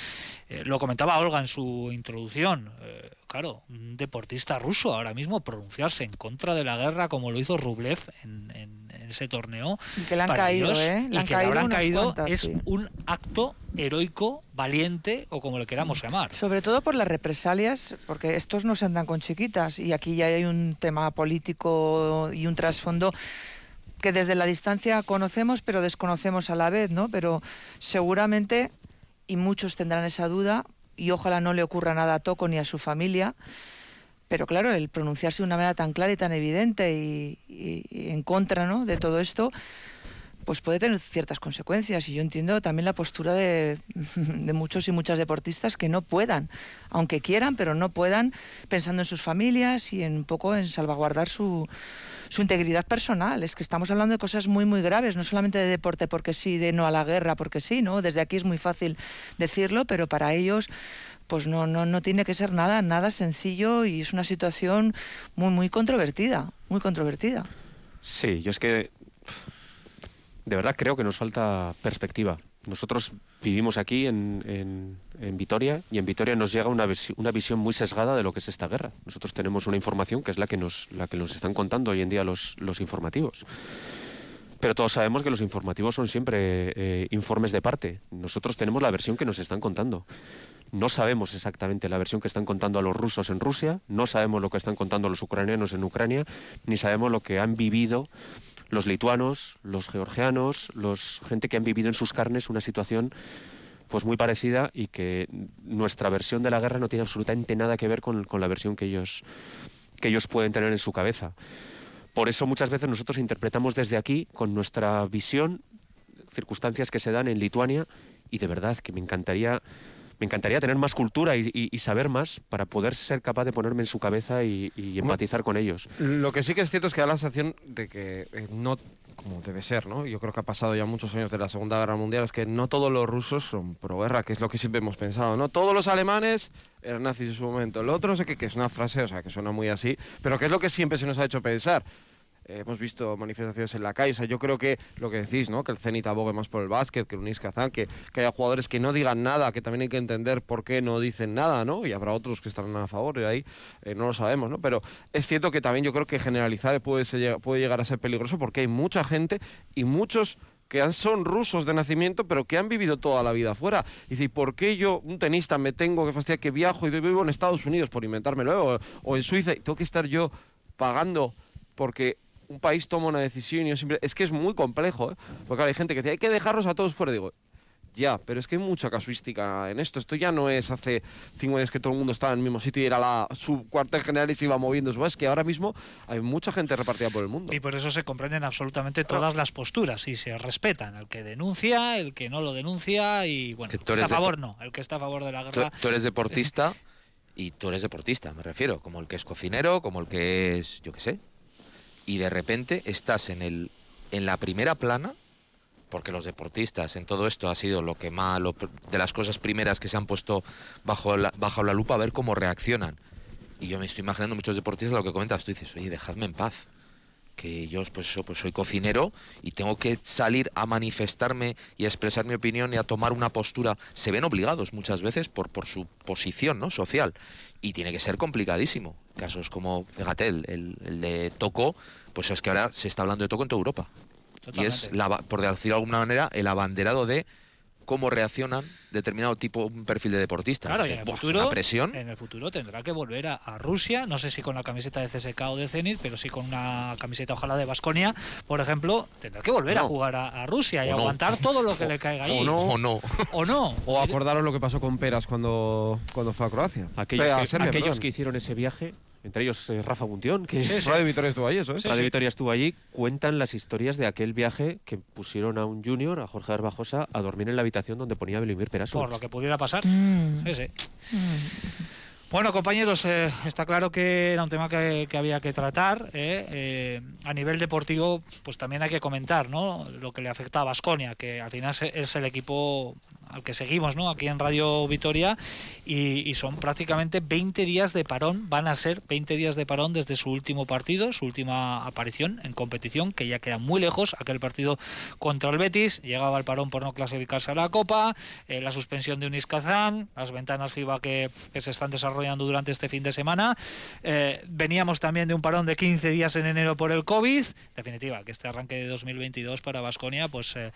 Eh, lo comentaba Olga en su introducción. eh, claro, un deportista ruso ahora mismo pronunciarse en contra de la guerra como lo hizo Rublev en, en- en ese torneo. Y que le han caído, ellos, ¿eh? Le han que le caído habrán unas caído cuantas, es sí. un acto heroico, valiente o como le queramos llamar. Sobre todo por las represalias, porque estos no se andan con chiquitas y aquí ya hay un tema político y un trasfondo que desde la distancia conocemos pero desconocemos a la vez, ¿no? Pero seguramente, y muchos tendrán esa duda, y ojalá no le ocurra nada a Toco ni a su familia, pero claro, el pronunciarse de una manera tan clara y tan evidente y, en contra ¿no? de todo esto, pues puede tener ciertas consecuencias. Y yo entiendo también la postura de, de muchos y muchas deportistas que no puedan, aunque quieran, pero no puedan, pensando en sus familias y en un poco en salvaguardar su, su integridad personal. Es que estamos hablando de cosas muy, muy graves, no solamente de deporte porque sí, de no a la guerra porque sí, ¿no? Desde aquí es muy fácil decirlo, pero para ellos pues no, no, no tiene que ser nada, nada sencillo y es una situación muy, muy controvertida, muy controvertida. Sí, yo es que de verdad creo que nos falta perspectiva. Nosotros vivimos aquí en, en- en Vitoria y en Vitoria nos llega una, una visión muy sesgada de lo que es esta guerra. Nosotros tenemos una información que es la que nos, la que nos están contando hoy en día los, los informativos. Pero todos sabemos que los informativos son siempre eh, informes de parte. Nosotros tenemos la versión que nos están contando. No sabemos exactamente la versión que están contando a los rusos en Rusia, no sabemos lo que están contando los ucranianos en Ucrania, ni sabemos lo que han vivido los lituanos, los georgianos, los gente que han vivido en sus carnes una situación pues muy parecida y que nuestra versión de la guerra no tiene absolutamente nada que ver con, con la versión que ellos que ellos pueden tener en su cabeza. Por eso muchas veces nosotros interpretamos desde aquí, con nuestra visión, circunstancias que se dan en Lituania y de verdad que me encantaría me encantaría tener más cultura y, y- y saber más para poder ser capaz de ponerme en su cabeza y, y empatizar con ellos. Lo que sí que es cierto es que da la sensación de que eh, no, como debe ser, ¿no? Yo creo que ha pasado ya muchos años de la Segunda Guerra Mundial, es que no todos los rusos son pro guerra, que es lo que siempre hemos pensado, ¿no? Todos los alemanes eran nazis en su momento. El otro no sé qué, que es una frase, o sea, que suena muy así, pero que es lo que siempre se nos ha hecho pensar. Eh, hemos visto manifestaciones en la calle, o sea, yo creo que lo que decís, ¿no? Que el Zenit abogue más por el básquet, que el Unis Kazán, que, que haya jugadores que no digan nada, que también hay que entender por qué no dicen nada, ¿no? Y habrá otros que estarán a favor, y ahí eh, no lo sabemos, ¿no? Pero es cierto que también yo creo que generalizar puede, ser- puede llegar a ser peligroso porque hay mucha gente y muchos que son rusos de nacimiento, pero que han vivido toda la vida afuera. Y dice, ¿por qué yo, un tenista, me tengo que fastidiar que viajo y vivo en Estados Unidos por inventármelo, o, o en Suiza, y tengo que estar yo pagando porque un país toma una decisión y yo siempre... Es que es muy complejo, ¿eh? Porque claro, hay gente que dice, hay que dejarlos a todos fuera. Digo, ya, pero es que hay mucha casuística en esto. Esto ya no es hace cinco años que todo el mundo estaba en el mismo sitio y era la, su cuartel general y se iba moviendo. Es que ahora mismo hay mucha gente repartida por el mundo. Y por eso se comprenden absolutamente todas las posturas y se respetan. El que denuncia, el que no lo denuncia y bueno, que el tú que está a favor no. El que está a favor de la Tú, guerra. tú eres deportista y tú eres deportista, me refiero, como el que es cocinero, como el que es, yo qué sé. Y de repente estás en el en la primera plana, porque los deportistas en todo esto ha sido lo que más de las cosas primeras que se han puesto bajo la, bajo la lupa a ver cómo reaccionan. Y yo me estoy imaginando muchos deportistas lo que comentas, tú dices, "Oye, dejadme en paz." Que yo pues eso, pues soy cocinero y tengo que salir a manifestarme y a expresar mi opinión y a tomar una postura. Se ven obligados muchas veces por, por su posición ¿no? social y tiene que ser complicadísimo. Casos como, fíjate, el, el- el de Toco, pues es que ahora se está hablando de Toco en toda Europa. Y es, la, por decirlo de alguna manera, el abanderado de cómo reaccionan determinado tipo, un perfil de deportista. Claro, y en el, "Buah, futuro, presión. en el futuro tendrá que volver a, a Rusia, no sé si con la camiseta de CSK o de Zenit, pero sí con una camiseta ojalá de Basconia, por ejemplo, tendrá que volver a jugar a, a Rusia y no. aguantar todo lo que le caiga ahí. o no. O no. O no. O acordaros lo que pasó con Peras cuando, cuando fue a Croacia. Aquellos, a que, Serbia, aquellos que hicieron ese viaje, entre ellos eh, Rafa Buntión, que Sí, sí. Radio Vitoria estuvo ahí, eso, ¿eh? Radio Vitoria estuvo allí, cuentan las historias de aquel viaje que pusieron a un junior, a Jorge Garbajosa, a dormir en la habitación donde ponía Belimir. Por lo que pudiera pasar. Mm. Sí, sí. Mm. Bueno, compañeros, eh, está claro que era un tema que, que había que tratar. eh, eh, a nivel deportivo, pues también hay que comentar ¿no? lo que le afecta a Basconia, que al final es- es el equipo al que seguimos ¿no? aquí en Radio Vitoria y, son prácticamente 20 días de parón, van a ser 20 días de parón desde su último partido, su última aparición en competición, que ya queda muy lejos, aquel partido contra el Betis, llegaba el parón por no clasificarse a la Copa, eh, la suspensión de Unis Kazán, las ventanas FIBA que, que se están desarrollando durante este fin de semana. Eh, veníamos también de un parón de 15 días en enero por el COVID. Definitiva, que este arranque de 2022 para Basconia, pues eh,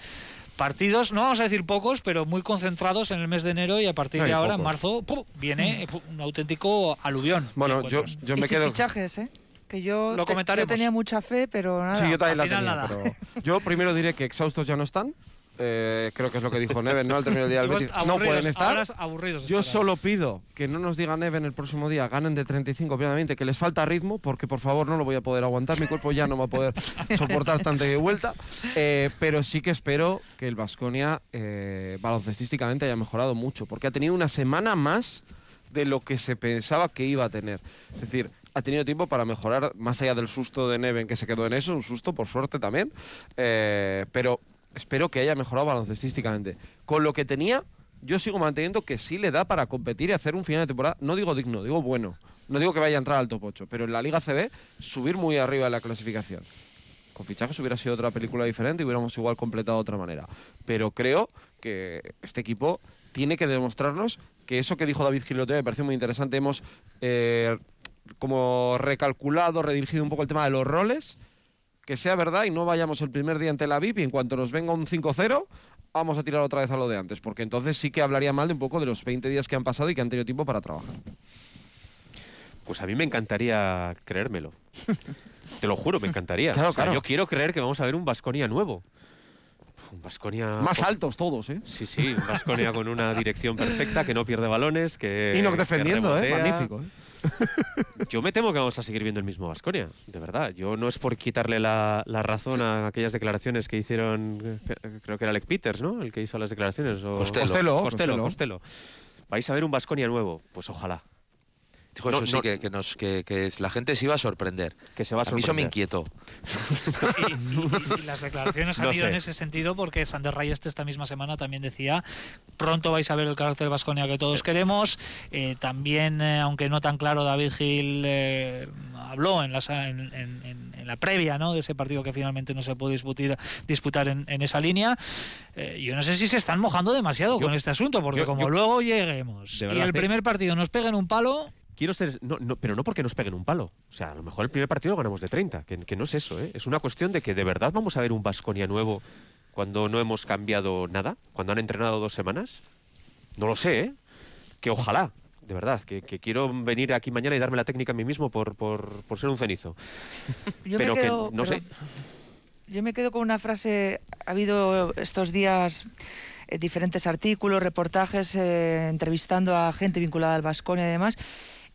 partidos, no vamos a decir pocos, pero muy concentrados en el mes de enero y a partir No, de y ahora, en pocos. marzo, ¡pum! viene ¡pum! un auténtico aluvión. Bueno, yo, yo y me sin quedo... fichajes, ¿eh? Que yo, Lo te- yo tenía mucha fe, pero nada. Sí, yo también la tenía, nada. pero yo primero diré que exhaustos ya no están. Eh, creo que es lo que dijo Neven, ¿no? Al término del día del Betis. No pueden estar. aburridos Yo estarán. solo pido que no nos diga Neven el próximo día, ganen de 35 plenamente, que les falta ritmo, porque por favor no lo voy a poder aguantar, mi cuerpo ya no va a poder soportar tanta vuelta. Eh, pero sí que espero que el Vasconia baloncestísticamente haya mejorado mucho, porque ha tenido una semana más de lo que se pensaba que iba a tener. Es decir, ha tenido tiempo para mejorar, más allá del susto de Neven que se quedó en eso, un susto por suerte también, eh, pero espero que haya mejorado baloncestísticamente. Con lo que tenía, yo sigo manteniendo que sí le da para competir y hacer un final de temporada, no digo digno, digo bueno. No digo que vaya a entrar al top 8, pero en la Liga CB subir muy arriba en la clasificación. Con fichajes hubiera sido otra película diferente y hubiéramos igual completado de otra manera. Pero creo que este equipo tiene que demostrarnos que eso que dijo David Gilote me pareció muy interesante. Hemos eh, como recalculado, redirigido un poco el tema de los roles, que sea verdad y no vayamos el primer día en Tel Aviv y en cuanto nos venga un 5-0 vamos a tirar otra vez a lo de antes, porque entonces sí que hablaría mal de un poco de los 20 días que han pasado y que han tenido tiempo para trabajar. Pues a mí me encantaría creérmelo. Te lo juro, me encantaría. Claro, O sea, claro. Yo quiero creer que vamos a ver un Vasconia nuevo. Un Vasconia. Más altos todos, ¿eh? Sí, sí, un Vasconia con una dirección perfecta, que no pierde balones, que. y nos que defendiendo, ¿eh? Magnífico. ¿eh? Yo me temo que vamos a seguir viendo el mismo Vasconia, de verdad. Yo no es por quitarle la, la razón a aquellas declaraciones que hicieron, que- creo que era Alec Peters, ¿no? El que hizo las declaraciones. O. Costello, Costello, Costello. Costello. Vais a ver un Vasconia nuevo, pues ojalá. Dijo No, eso sí, no- que, que nos, que, que la gente se iba a sorprender. Que se va a A mí eso me sorprender. inquietó. Y, y- y las declaraciones han No ido sé. en ese sentido porque Sander Rayeste esta misma semana también decía pronto vais a ver el carácter Vasconia que todos queremos. Eh, también, eh, aunque no tan claro, David Gil eh, habló en la, sa- en, en- en- en la previa ¿no? de ese partido que finalmente no se puede disputar, disputar en, en esa línea. Eh, yo no sé si se están mojando demasiado Yo- con este asunto, porque yo- como yo- luego lleguemos y el primer partido nos peguen un palo, Quiero ser. No, no, pero no porque nos peguen un palo. O sea, a lo mejor el primer partido lo ganamos de 30, que, que no es eso, ¿eh? Es una cuestión de que de verdad vamos a ver un Vasconia nuevo cuando no hemos cambiado nada, cuando han entrenado dos semanas. No lo sé, ¿eh? Que ojalá, de verdad, que, que quiero venir aquí mañana y darme la técnica a mí mismo por, por, por ser un cenizo. Yo pero me quedo, que no sé. Yo me quedo con una frase. Ha habido estos días eh, diferentes artículos, reportajes, eh, entrevistando a gente vinculada al Vasconia y demás.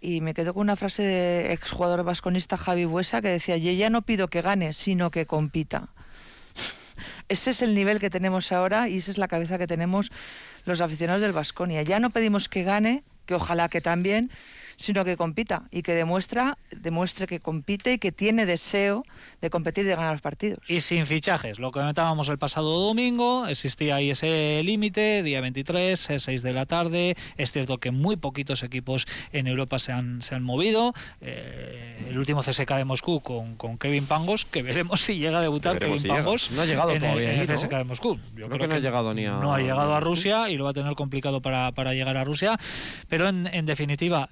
Y me quedo con una frase de exjugador vasconista Javi Buesa que decía: Yo ya no pido que gane, sino que compita. Ese es el nivel que tenemos ahora y esa es la cabeza que tenemos los aficionados del Vasconia. Ya no pedimos que gane, que ojalá que también, sino que compita y que demuestra, demuestre que compite y que tiene deseo de competir y de ganar los partidos. Y sin fichajes, lo comentábamos el pasado domingo, existía ahí ese límite, día 23, eh, 6 de la tarde. Es cierto que muy poquitos equipos en Europa se han, se han movido. Eh, el último CSK de Moscú con, con Kevin Pangos, que veremos si llega a debutar Kevin si. Pangos No ha llegado en el, todavía en el. CSK de Moscú. Yo Creo que no ha llegado ni a- No ha llegado a. Rusia y lo va a tener complicado para, para llegar a Rusia. Pero en, en definitiva,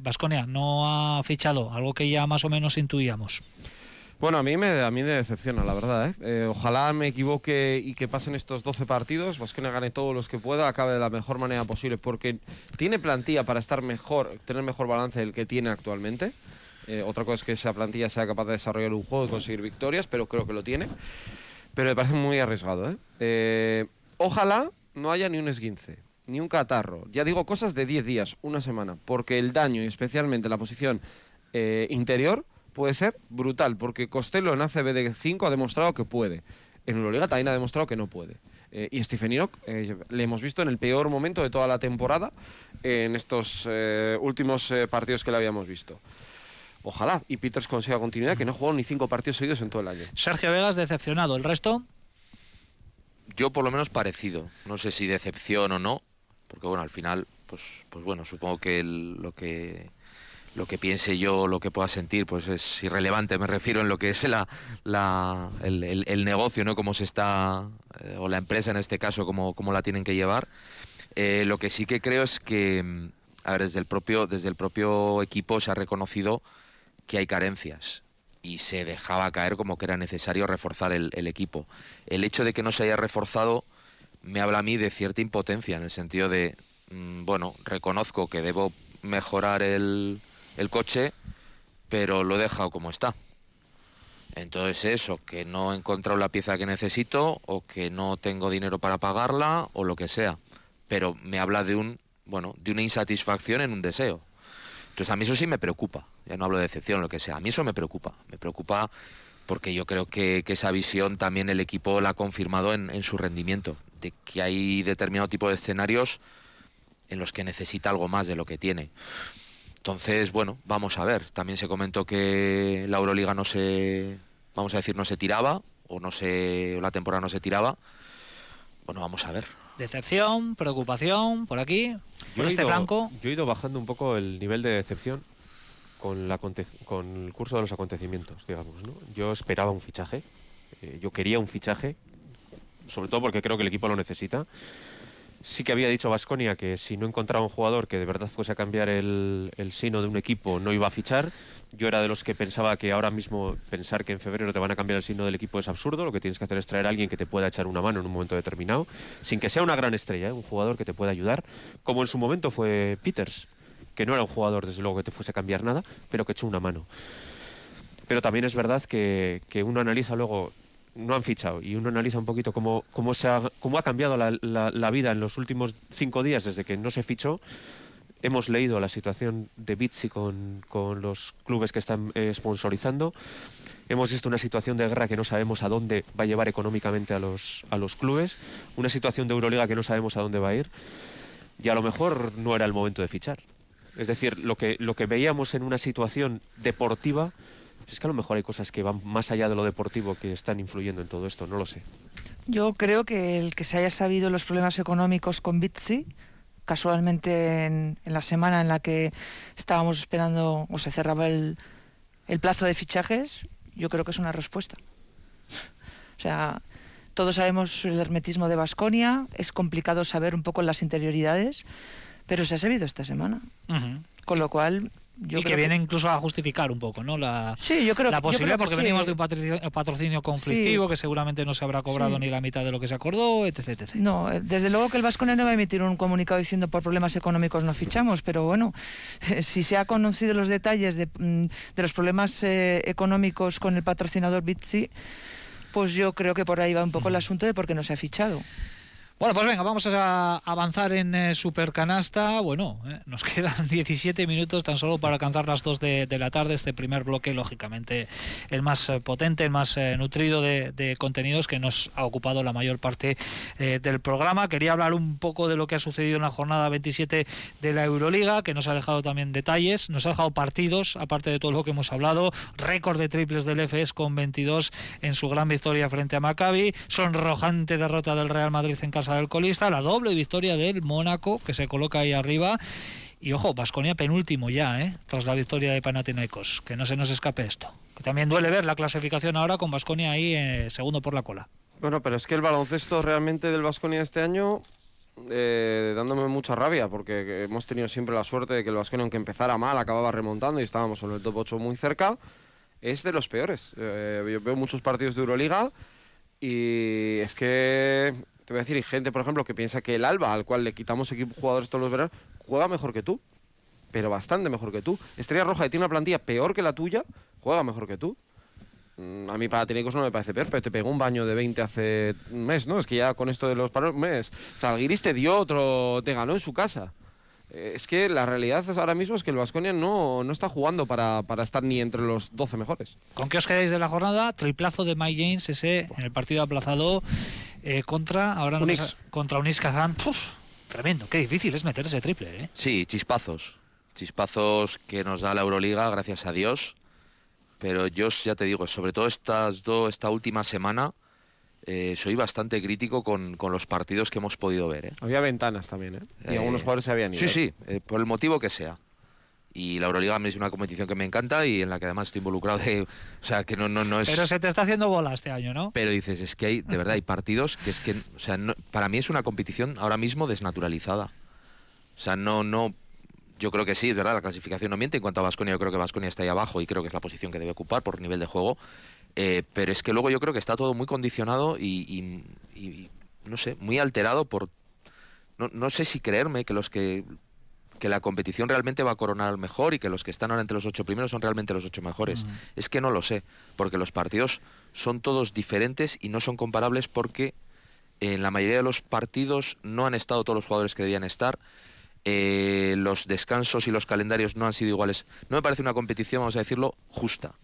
Vasconia no ha fichado, algo que ya más o menos intuíamos. Bueno, a mí me, a mí me decepciona, la verdad. ¿eh? Eh, ojalá me equivoque y que pasen estos 12 partidos, Vasconia gane todos los que pueda, acabe de la mejor manera posible, porque tiene plantilla para estar mejor, tener mejor balance del que tiene actualmente. Eh, otra cosa es que esa plantilla sea capaz de desarrollar un juego y conseguir victorias, pero creo que lo tiene. Pero me parece muy arriesgado. ¿eh? Eh, ojalá no haya ni un esguince, ni un catarro. Ya digo cosas de 10 días, una semana, porque el daño, y especialmente la posición eh, interior, puede ser brutal, porque Costello en ACB de 5 ha demostrado que puede. En Euroliga también ha demostrado que no puede. Eh, y Stephen Enoch eh, le hemos visto en el peor momento de toda la temporada en estos eh, últimos eh, partidos que le habíamos visto. Ojalá y Peters consiga continuidad, que no jugó ni cinco partidos seguidos en todo el año. Sergio Vegas decepcionado. ¿El resto? Yo por lo menos parecido. No sé si decepción o no, porque bueno, al final, pues, pues bueno, supongo que lo que lo que piense yo, lo que pueda sentir, pues es irrelevante. Me refiero en lo que es la, la- el, el- negocio, ¿no? Cómo se está, eh, o la empresa en este caso, cómo, cómo la tienen que llevar. Eh, lo que sí que creo es que, mm, a ver, desde el propio, desde el propio equipo se ha reconocido que hay carencias y se dejaba caer como que era necesario reforzar el equipo. El hecho de que no se haya reforzado me habla a mí de cierta impotencia, en el sentido de, mm, bueno, reconozco que debo mejorar el, el coche, pero lo he dejado como está. Entonces eso, que no he encontrado la pieza que necesito o que no tengo dinero para pagarla o lo que sea. Pero me habla de un, bueno, de una insatisfacción en un deseo. Entonces a mí eso sí me preocupa. Ya no hablo de decepción, lo que sea. A mí eso me preocupa. Me preocupa porque yo creo que, que esa visión también el equipo la ha confirmado en, en su rendimiento. De que hay determinado tipo de escenarios en los que necesita algo más de lo que tiene. Entonces, bueno, vamos a ver. También se comentó que la Euroliga no se, vamos a decir, no se tiraba o no se, o la temporada no se tiraba. Bueno, vamos a ver. Decepción, preocupación, por aquí. Por he este ido- flanco. Yo he ido bajando un poco el nivel de decepción con, la aconte- con el curso de los acontecimientos, digamos. ¿no? Yo esperaba un fichaje, eh, yo quería un fichaje, sobre todo porque creo que el equipo lo necesita. Sí que había dicho Vasconia que si no encontraba un jugador que de verdad fuese a cambiar el, el sino de un equipo, no iba a fichar. Yo era de los que pensaba que ahora mismo pensar que en febrero te van a cambiar el sino del equipo es absurdo. Lo que tienes que hacer es traer a alguien que te pueda echar una mano en un momento determinado, sin que sea una gran estrella, ¿eh? un jugador que te pueda ayudar, como en su momento fue Peters, que no era un jugador desde luego que te fuese a cambiar nada, pero que echó una mano. Pero también es verdad que, que uno analiza luego, no han fichado, y uno analiza un poquito cómo, cómo, se ha, cómo ha cambiado la, la- vida en los últimos cinco días desde que no se fichó. Hemos leído la situación de Bitsi con, con los clubes que están eh, sponsorizando. Hemos visto una situación de guerra que no sabemos a dónde va a llevar económicamente a los, a los clubes. Una situación de Euroliga que no sabemos a dónde va a ir. Y a lo mejor no era el momento de fichar. Es decir, lo que, lo que veíamos en una situación deportiva, es que a lo mejor hay cosas que van más allá de lo deportivo que están influyendo en todo esto, no lo sé. Yo creo que el que se haya sabido los problemas económicos con Bitsi, casualmente en, en la semana en la que estábamos esperando o se cerraba el, el plazo de fichajes, yo creo que es una respuesta. O sea, todos sabemos el hermetismo de Basconia, es complicado saber un poco las interioridades, pero se ha sabido esta semana. Con lo cual, yo y que viene incluso a justificar un poco, ¿no? La, Sí, yo creo la yo posibilidad, creo que porque sí. venimos de un patricio- patrocinio conflictivo Sí. que seguramente no se habrá cobrado ni la mitad de lo que se acordó, etc. etc. No, eh, desde luego que el Vasconia no va a emitir un comunicado diciendo por problemas económicos no fichamos, pero bueno, si se ha conocido los detalles de, mm, de los problemas eh, económicos con el patrocinador Bitsi, pues yo creo que por ahí va un poco el asunto de por qué no se ha fichado. Bueno, pues venga, vamos a avanzar en eh, Supercanasta. Bueno, eh, nos quedan 17 minutos tan solo para alcanzar las 2 de, la tarde. Este primer bloque, lógicamente, el más eh, potente, el más eh, nutrido de, contenidos que nos ha ocupado la mayor parte del programa. Quería hablar un poco de lo que ha sucedido en la jornada 27 de la Euroliga, que nos ha dejado también detalles, nos ha dejado partidos, aparte de todo lo que hemos hablado, récord de triples del FS con 22 en su gran victoria frente a Maccabi, sonrojante derrota del Real Madrid en casa del colista, la doble victoria del Mónaco, que se coloca ahí arriba. Y ojo, Vasconia penúltimo ya, ¿eh? tras la victoria de Panathinaikos. Que no se nos escape esto. Que también duele ver la clasificación ahora con Vasconia ahí eh, segundo por la cola. Bueno, pero es que el baloncesto realmente del Vasconia este año, eh, dándome mucha rabia, porque hemos tenido siempre la suerte de que el Vasconia, aunque empezara mal, acababa remontando y estábamos en el top 8 muy cerca. es de los peores. Eh, yo veo muchos partidos de Euroliga y es que, te voy a decir, hay gente, por ejemplo, que piensa que el Alba, al cual le quitamos equipos jugadores todos los veranos, juega mejor que tú. Pero bastante mejor que tú. Estrella Roja, que tiene una plantilla peor que la tuya, juega mejor que tú. Mm, A mí Panathinaikos no me parece peor, pero te pegó un baño de 20 hace un mes, ¿no? Es que ya con esto de los paros, mes. Zalgiris te dio otro, te ganó en su casa. Eh, Es que la realidad ahora mismo es que el Vasconia no, no está jugando para, para estar ni entre los 12 mejores. ¿Con qué os quedáis de la jornada? Triplazo de Mike James ese en el partido aplazado eh, contra ahora no Unix. contra Unix. Puf, tremendo, qué difícil es meter ese triple, ¿eh? Sí, chispazos. Chispazos que nos da la Euroliga, gracias a Dios. Pero yo ya te digo, sobre todo estas dos, esta última semana, eh, soy bastante crítico con, con los partidos que hemos podido ver. ¿eh? Había ventanas también, ¿eh? Y Eh, algunos jugadores se habían ido. Sí, sí, eh, por el motivo que sea. Y la Euroliga es una competición que me encanta y en la que además estoy involucrado de... O sea, que no, no, no es... Pero se te está haciendo bola este año, ¿no? Pero dices, es que hay, de verdad, hay partidos que es que, o sea, no- para mí es una competición ahora mismo desnaturalizada. O sea, no, no, yo creo que sí, es verdad, la clasificación no miente. En cuanto a Vasconia, yo creo que Vasconia está ahí abajo y creo que es la posición que debe ocupar por nivel de juego. Eh, pero es que luego yo creo que está todo muy condicionado y, y- y, no sé, muy alterado por, no, no sé si creerme que los que que la competición realmente va a coronar al mejor y que los que están ahora entre los ocho primeros son realmente los ocho mejores. Es que no lo sé, porque los partidos son todos diferentes y no son comparables porque en la mayoría de los partidos no han estado todos los jugadores que debían estar. eh, los descansos y los calendarios no han sido iguales. No me parece una competición, vamos a decirlo, justa.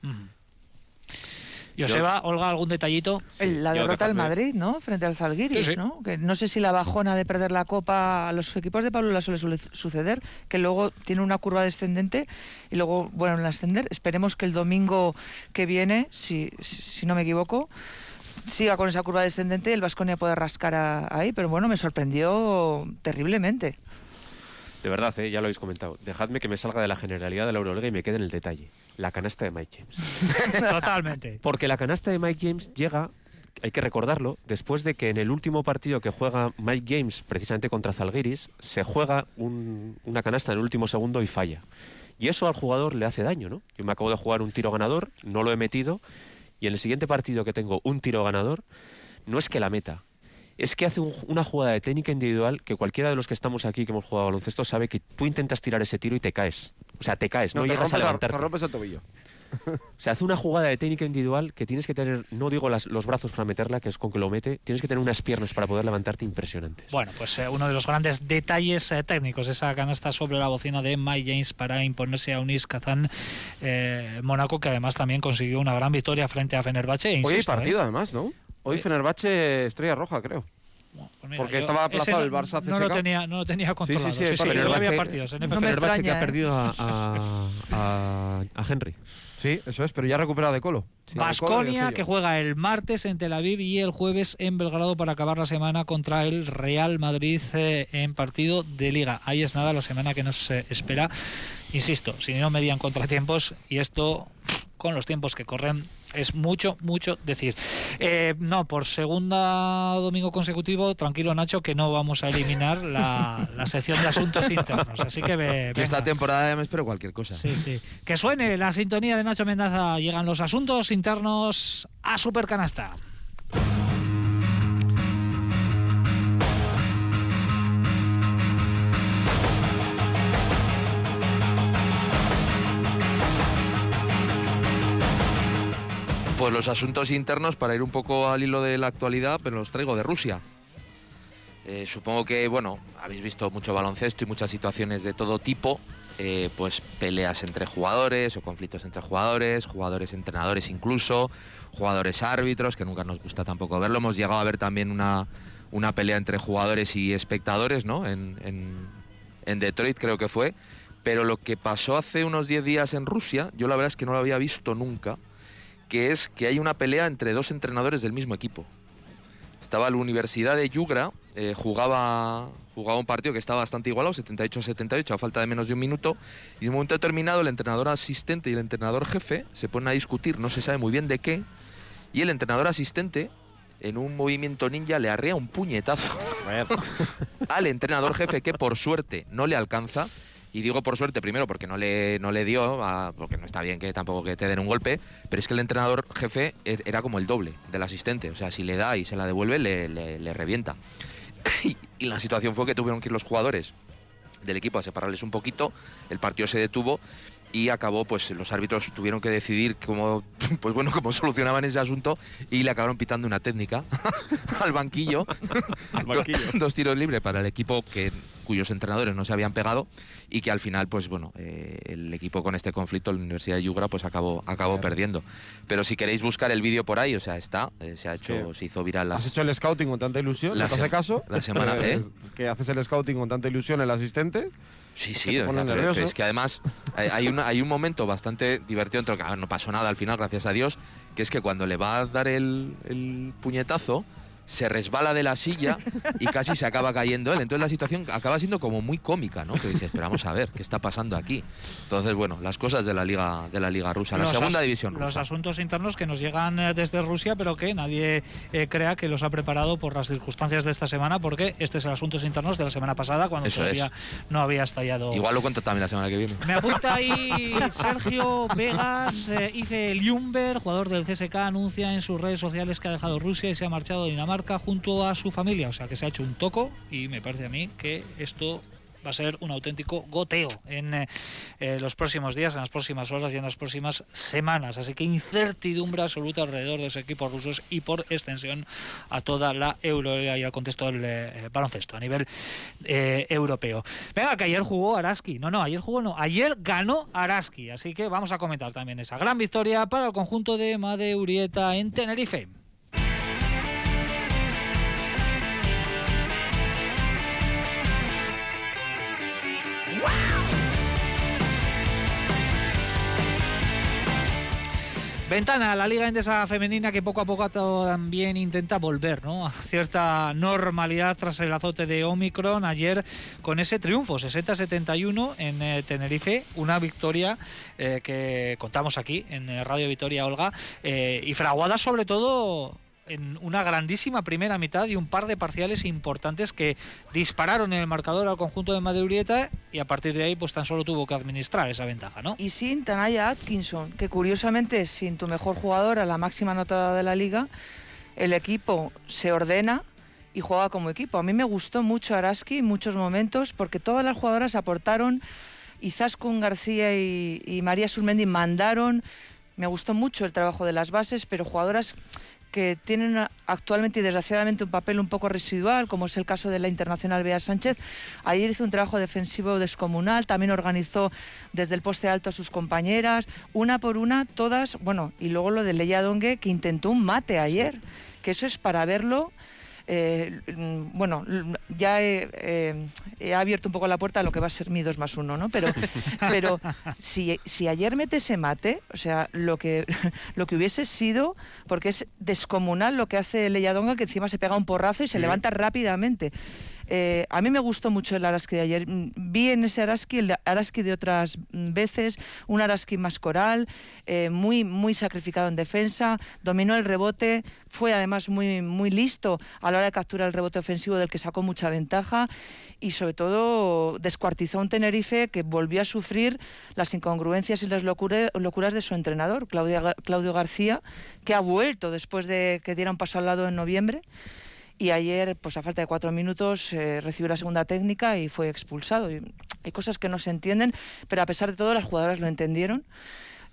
Joseba, Olga, ¿algún detallito? La yo derrota del dejadme- Madrid, ¿no? Frente al Zalgiris, Sí, sí. ¿no? Que no sé si la bajona de perder la Copa a los equipos de Pablo la suele suele suceder, que luego tiene una curva descendente y luego, bueno, en ascender. Esperemos que el domingo que viene, si, si, si no me equivoco, siga con esa curva descendente y el Vasconia pueda rascar a- ahí, pero bueno, me sorprendió terriblemente. De verdad, ¿eh? ya lo habéis comentado. Dejadme que me salga de la generalidad de la Euroliga y me quede en el detalle. La canasta de Mike James. Totalmente. Porque la canasta de Mike James llega, hay que recordarlo, después de que en el último partido que juega Mike James, precisamente contra Zalgiris, se juega un- una canasta en el último segundo y falla. Y eso al jugador le hace daño, ¿no? Yo me acabo de jugar un tiro ganador, no lo he metido, y en el siguiente partido que tengo un tiro ganador, no es que la meta, es que hace un- una jugada de técnica individual que cualquiera de los que estamos aquí que hemos jugado a baloncesto sabe que tú intentas tirar ese tiro y te caes. O sea, te caes, no, te llegas rompes a levantarte. Te rompes el tobillo. O sea, hace una jugada de técnica individual que tienes que tener, no digo las- los brazos para meterla, que es con que lo mete, tienes que tener unas piernas para poder levantarte impresionantes. Bueno, pues eh, uno de los grandes detalles eh, técnicos, esa canasta sobre la bocina de Mike James para imponerse a Unis Kazán eh, Mónaco, que además también consiguió una gran victoria frente a Fenerbahce. Hoy hay partido ¿eh? además, ¿no? Hoy Oye. Fenerbahce Estrella Roja, creo. Bueno, pues mira, Porque yo estaba aplazado no- el Barça No lo tenía, no lo tenía controlado. sí, sí, hoy había Fenerbahce- partidos en No me. Fenerbahce que extraña, ha ¿eh? perdido a, a- a- a Henry. Sí, eso es, pero ya recuperado de Colo. Yo. que juega el martes en Tel Aviv y el jueves en Belgrado para acabar la semana contra el Real Madrid eh, en partido de Liga. Ahí es nada la semana que nos eh, espera. Insisto, si no medían contratiempos y esto con los tiempos que corren es mucho, mucho decir. Eh, no, por segunda domingo consecutivo, tranquilo Nacho, que no vamos a eliminar la, la sección de asuntos internos. Así que ve, esta temporada me espero cualquier cosa. Sí, sí. Que suene la sintonía de Nacho Mendaza. Llegan los asuntos internos a Supercanasta. Pues los asuntos internos, para ir un poco al hilo de la actualidad, pero los traigo de Rusia. Eh, supongo que, bueno, habéis visto mucho baloncesto y muchas situaciones de todo tipo, eh, pues peleas entre jugadores o conflictos entre jugadores, jugadores entrenadores incluso, jugadores árbitros, que nunca nos gusta tampoco verlo. Hemos llegado a ver también una, una pelea entre jugadores y espectadores, ¿no? En, en- en Detroit creo que fue. Pero lo que pasó hace unos 10 días en Rusia, yo la verdad es que no lo había visto nunca, que es que hay una pelea entre dos entrenadores del mismo equipo. Estaba la Universidad de Yugra, eh, jugaba, jugaba un partido que estaba bastante igualado, 78 a 78, a falta de menos de un minuto, y en un momento determinado el entrenador asistente y el entrenador jefe se ponen a discutir, no se sabe muy bien de qué, y el entrenador asistente, en un movimiento ninja, le arrea un puñetazo al entrenador jefe que por suerte no le alcanza, y digo por suerte, primero porque no le, no le dio, porque no está bien que tampoco que te den un golpe, pero es que el entrenador jefe e- era como el doble del asistente. O sea, si le da y se la devuelve, le, le- le revienta. y, y la situación fue que tuvieron que ir los jugadores del equipo a separarles un poquito, el partido se detuvo y acabó, pues los árbitros tuvieron que decidir cómo, pues bueno, cómo solucionaban ese asunto y le acabaron pitando una técnica al banquillo. Al banquillo. Do- Dos tiros libres para el equipo que cuyos entrenadores no se habían pegado y que al final, pues bueno, eh, el equipo con este conflicto, la Universidad de Yugra, pues acabó, acabó perdiendo. Pero si queréis buscar el vídeo por ahí, o sea, está, eh, se ha hecho, se hizo viral las, Has hecho el scouting con tanta ilusión, La ¿no te hace se- caso? la semana, ¿eh? Que haces el scouting con tanta ilusión el asistente. Sí, sí, o sea, es que además hay, una- hay un momento bastante divertido, entre, que, a ver, no pasó nada al final, gracias a Dios, que es que cuando le va a dar el, el puñetazo, se resbala de la silla y casi se acaba cayendo él. Entonces la situación acaba siendo como muy cómica, ¿no? Que dices, pero vamos a ver, ¿qué está pasando aquí? Entonces, bueno, las cosas de la liga, de la liga rusa, la Los segunda as- división Los rusa. asuntos internos que nos llegan eh, desde Rusia, pero que nadie eh, crea que los ha preparado por las circunstancias de esta semana, porque este es el asuntos internos de la semana pasada, cuando Eso todavía no había estallado. Igual lo cuento también la semana que viene. Me apunta ahí Sergio Vegas, eh, Ife Ljungberg, jugador del CSK, anuncia en sus redes sociales que ha dejado Rusia y se ha marchado a Dinamarca junto a su familia. O sea que se ha hecho un toco y me parece a mí que esto va a ser un auténtico goteo en eh, eh, los próximos días, en las próximas horas y en las próximas semanas. Así que incertidumbre absoluta alrededor de ese equipo rusos y por extensión a toda la Euroliga y al contexto del eh, baloncesto a nivel europeo. Venga, que ayer jugó Araski. No, no, ayer jugó no. Ayer ganó Araski. Así que vamos a comentar también esa gran victoria para el conjunto de Made Urieta en Tenerife. Ventana, la Liga Endesa Femenina que poco a poco también intenta volver ¿no? a cierta normalidad tras el azote de Omicron ayer con ese triunfo 60-71 en eh, Tenerife, una victoria eh, que contamos aquí en eh, Radio Vitoria Olga y fraguada sobre todo en una grandísima primera mitad y un par de parciales importantes que dispararon en el marcador al conjunto de Madrid y a partir de ahí pues tan solo tuvo que administrar esa ventaja, ¿no? Y sin Tanaya Atkinson, que curiosamente sin tu mejor jugador a la máxima nota de la liga, el equipo se ordena y juega como equipo. A mí me gustó mucho Araski en muchos momentos porque todas las jugadoras aportaron, Izaskun García y, y María Surmendi mandaron. Me gustó mucho el trabajo de las bases, pero jugadoras que tienen actualmente y desgraciadamente un papel un poco residual, como es el caso de la internacional Bea Sánchez. Ayer hizo un trabajo defensivo descomunal, también organizó desde el poste alto a sus compañeras, una por una, todas, bueno, y luego lo de Leia Dongue, que intentó un mate ayer, que eso es para verlo. Eh, mm, bueno, ya he, eh, he abierto un poco la puerta a lo que va a ser mi 2 más 1, ¿no? Pero, pero si, si ayer mete ese mate, o sea, lo que, lo que hubiese sido, porque es descomunal lo que hace Leyadonga, que encima se pega un porrazo y se Sí. levanta rápidamente. Eh, a mí me gustó mucho el Araski de ayer. Mm, Vi en ese Araski el Araski de otras mm, veces, un Araski más coral, eh, muy, muy sacrificado en defensa, dominó el rebote, fue además muy, muy listo a la hora de capturar el rebote ofensivo del que sacó mucha ventaja y sobre todo descuartizó a un Tenerife que volvió a sufrir las incongruencias y las locura- locuras de su entrenador, Claudia Claudio García, que ha vuelto después de que diera un paso al lado en noviembre. Y ayer, pues a falta de cuatro minutos, eh, recibió la segunda técnica y fue expulsado. Hay cosas que no se entienden, pero a pesar de todo las jugadoras lo entendieron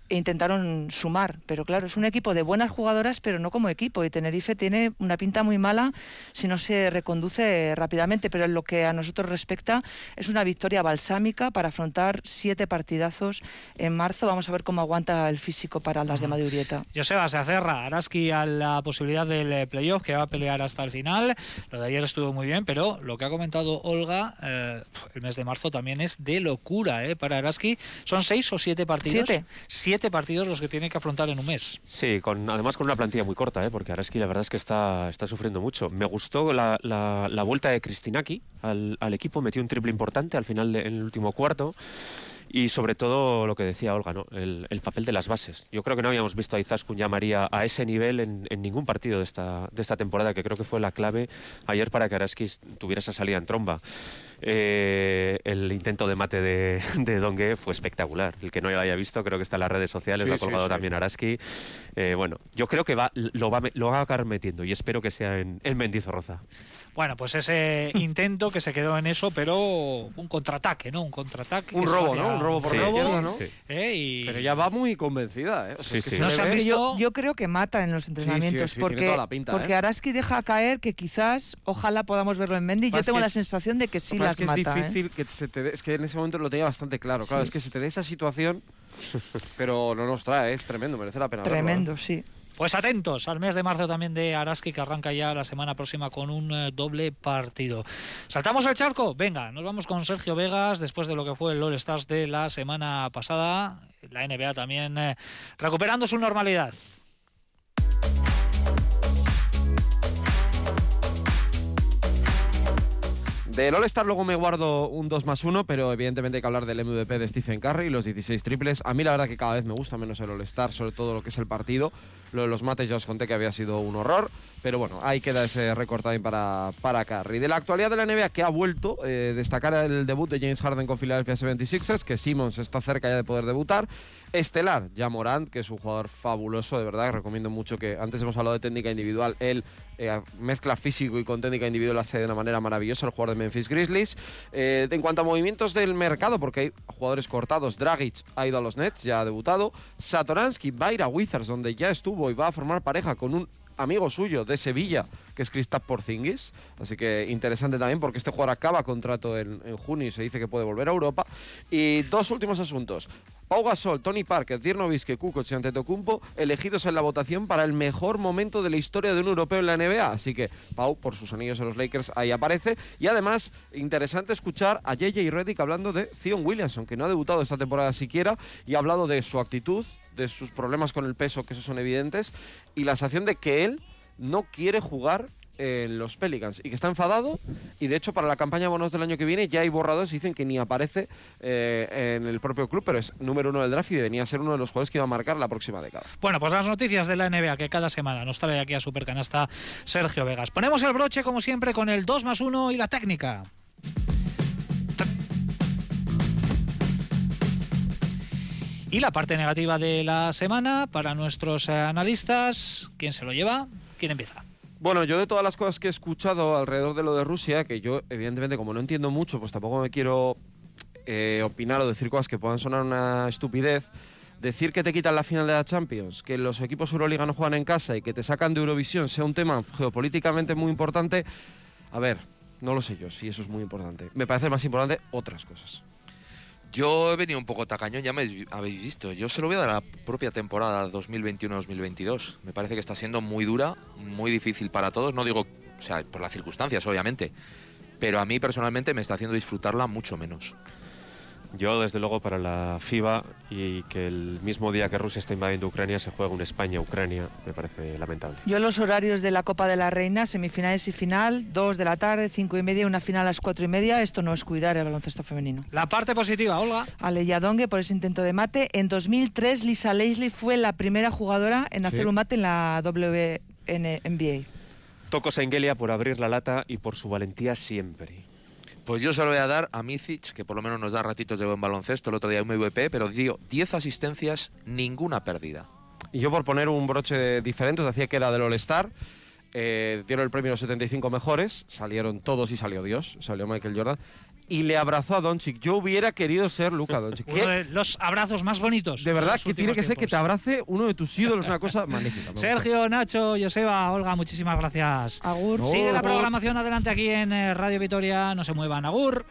e intentaron sumar. Pero claro, es un equipo de buenas jugadoras, pero no como equipo. Y Tenerife tiene una pinta muy mala si no se reconduce rápidamente. Pero en lo que a nosotros respecta, es una victoria balsámica para afrontar siete partidazos en marzo. Vamos a ver cómo aguanta el físico para las de Madurieta. Joseba se aferra Araski a la posibilidad del eh, playoff que va a pelear hasta el final. Lo de ayer estuvo muy bien, pero lo que ha comentado Olga, eh, el mes de marzo también es de locura eh, para Araski. ¿Son seis o siete partidos? Siete. Siete partidos los que tiene que afrontar en un mes. Sí, con, además con una plantilla muy corta, ¿eh? porque Araski la verdad es que está, está sufriendo mucho. Me gustó la, la- la vuelta de Cristinaki al, al equipo, metió un triple importante al final de- en el último cuarto. Y sobre todo lo que decía Olga, ¿no? el, el papel de las bases. Yo creo que no habíamos visto a Izaskun y a María a ese nivel en, en ningún partido de esta, de esta temporada, que creo que fue la clave ayer para que Araski tuviera esa salida en tromba. Eh, el intento de mate de, de Dongue fue espectacular. El que no lo haya visto, creo que está en las redes sociales, Sí, lo ha colgado sí. también Araski. Eh, bueno, yo creo que va, lo, va, lo va a acabar metiendo y espero que sea en, en Mendizorroza. Bueno, pues ese intento que se quedó en eso, pero un contraataque, ¿no? Un contraataque. Un robo, ¿no? Un robo por Sí, robo, ¿no? sí. ¿eh? Y- Pero ya va muy convencida, ¿eh? O sea, Sí, es que No se visto- yo, yo creo que mata en los entrenamientos porque, toda la pinta, porque ¿eh? Araski deja caer que quizás ojalá podamos verlo en Mendy. Yo tengo la es- sensación de que sí las que mata. es ¿eh? difícil que se te dé- es que en ese momento lo tenía bastante claro. Claro, Sí. es que se te dé esa situación, pero no nos trae, es tremendo, merece la pena. verlo, ¿eh? Tremendo, sí. Pues atentos al mes de marzo también de Araski, que arranca ya la semana próxima con un eh, doble partido. ¿Saltamos el charco? Venga, nos vamos con Sergio Vegas después de lo que fue el All Stars de la semana pasada. La NBA también eh, recuperando su normalidad. Del All-Star luego me guardo un 2 más 1, pero evidentemente hay que hablar del MVP de Stephen Curry, los 16 triples. A mí la verdad que cada vez me gusta menos el All-Star, sobre todo lo que es el partido. Lo de los mates ya os conté que había sido un horror, pero bueno, ahí queda ese récord también para, para. De la actualidad de la NBA que ha vuelto, eh, destacar el debut de James Harden con Philadelphia 76ers, que Simmons está cerca ya de poder debutar. Estelar, ya Morant, que es un jugador fabuloso, de verdad, recomiendo mucho que, antes hemos hablado de técnica individual, él eh, mezcla físico y con técnica individual hace de una manera maravillosa el jugador de Memphis Grizzlies. Eh, en cuanto a movimientos del mercado, porque hay jugadores cortados, Dragic ha ido a los Nets, ya ha debutado, Satoransky va a ir a Wizards, donde ya estuvo y va a formar pareja con un amigo suyo de Sevilla, que es Kristaps Porzingis. Así que interesante también porque este jugador acaba contrato en, junio y se dice que puede volver a Europa. Y dos últimos asuntos. Pau Gasol, Tony Parker, Dirk Nowitzki, Kukoc y Antetokounmpo elegidos en la votación para el mejor momento de la historia de un europeo en la NBA. Así que Pau, por sus anillos en los Lakers, ahí aparece. Y además, interesante escuchar a JJ Redick hablando de Zion Williamson, que no ha debutado esta temporada siquiera y ha hablado de su actitud, de sus problemas con el peso, que esos son evidentes, y la sensación de que él no quiere jugar en los Pelicans y que está enfadado y de hecho para la campaña bonos del año que viene ya hay borrados y dicen que ni aparece eh, en el propio club pero es número uno del draft y venía a ser uno de los jugadores que iba a marcar la próxima década. Bueno, pues las noticias de la NBA que cada semana nos trae aquí a Supercanasta Sergio Vegas. Ponemos el broche, como siempre, con el 2 más 1 y la técnica. Y la parte negativa de la semana para nuestros analistas. ¿Quién se lo lleva? ¿Quién empieza? Bueno, yo de todas las cosas que he escuchado alrededor de lo de Rusia, que yo evidentemente como no entiendo mucho, pues tampoco me quiero eh, opinar o decir cosas que puedan sonar una estupidez. Decir que te quitan la final de la Champions, que los equipos Euroliga no juegan en casa y que te sacan de Eurovisión sea un tema geopolíticamente muy importante, a ver, no lo sé yo si eso es muy importante. Me parece más importante otras cosas. Yo he venido un poco tacañón, ya me habéis visto. Yo se lo voy a dar a la propia temporada 2021-2022. Me parece que está siendo muy dura, muy difícil para todos. No digo, o sea, por las circunstancias, obviamente. Pero a mí personalmente me está haciendo disfrutarla mucho menos. Yo, desde luego, para la FIBA y que el mismo día que Rusia está invadiendo Ucrania se juega un España-Ucrania, me parece lamentable. Yo los horarios de la Copa de la Reina, semifinales y final, 2 de la tarde, 5 y media, una final a las 4 y media, esto no es cuidar el baloncesto femenino. La parte positiva, Olga. Ale Yadongue por ese intento de mate. En 2003, Lisa Leslie fue la primera jugadora en hacer Sí. un mate en la WNBA. Toco Sengelia por abrir la lata y por su valentía siempre. Pues yo se lo voy a dar a Micic, que por lo menos nos da ratitos de buen baloncesto. El otro día MVP, pero dio 10 asistencias, ninguna pérdida. Y yo por poner un broche diferente, os decía que era del All-Star, eh, dieron el premio a los 75 mejores, salieron todos y salió Dios, salió Michael Jordan, y le abrazó a Doncic. Yo hubiera querido ser Luca Doncic. Uno ¿Qué? de los abrazos más bonitos. De verdad que tiene que ser que te abrace uno de tus ídolos, una cosa magnífica. Sergio, Nacho, Joseba, Olga, muchísimas gracias. Agur. Sigue la programación adelante aquí en eh, Radio Vitoria. No se muevan, Agur.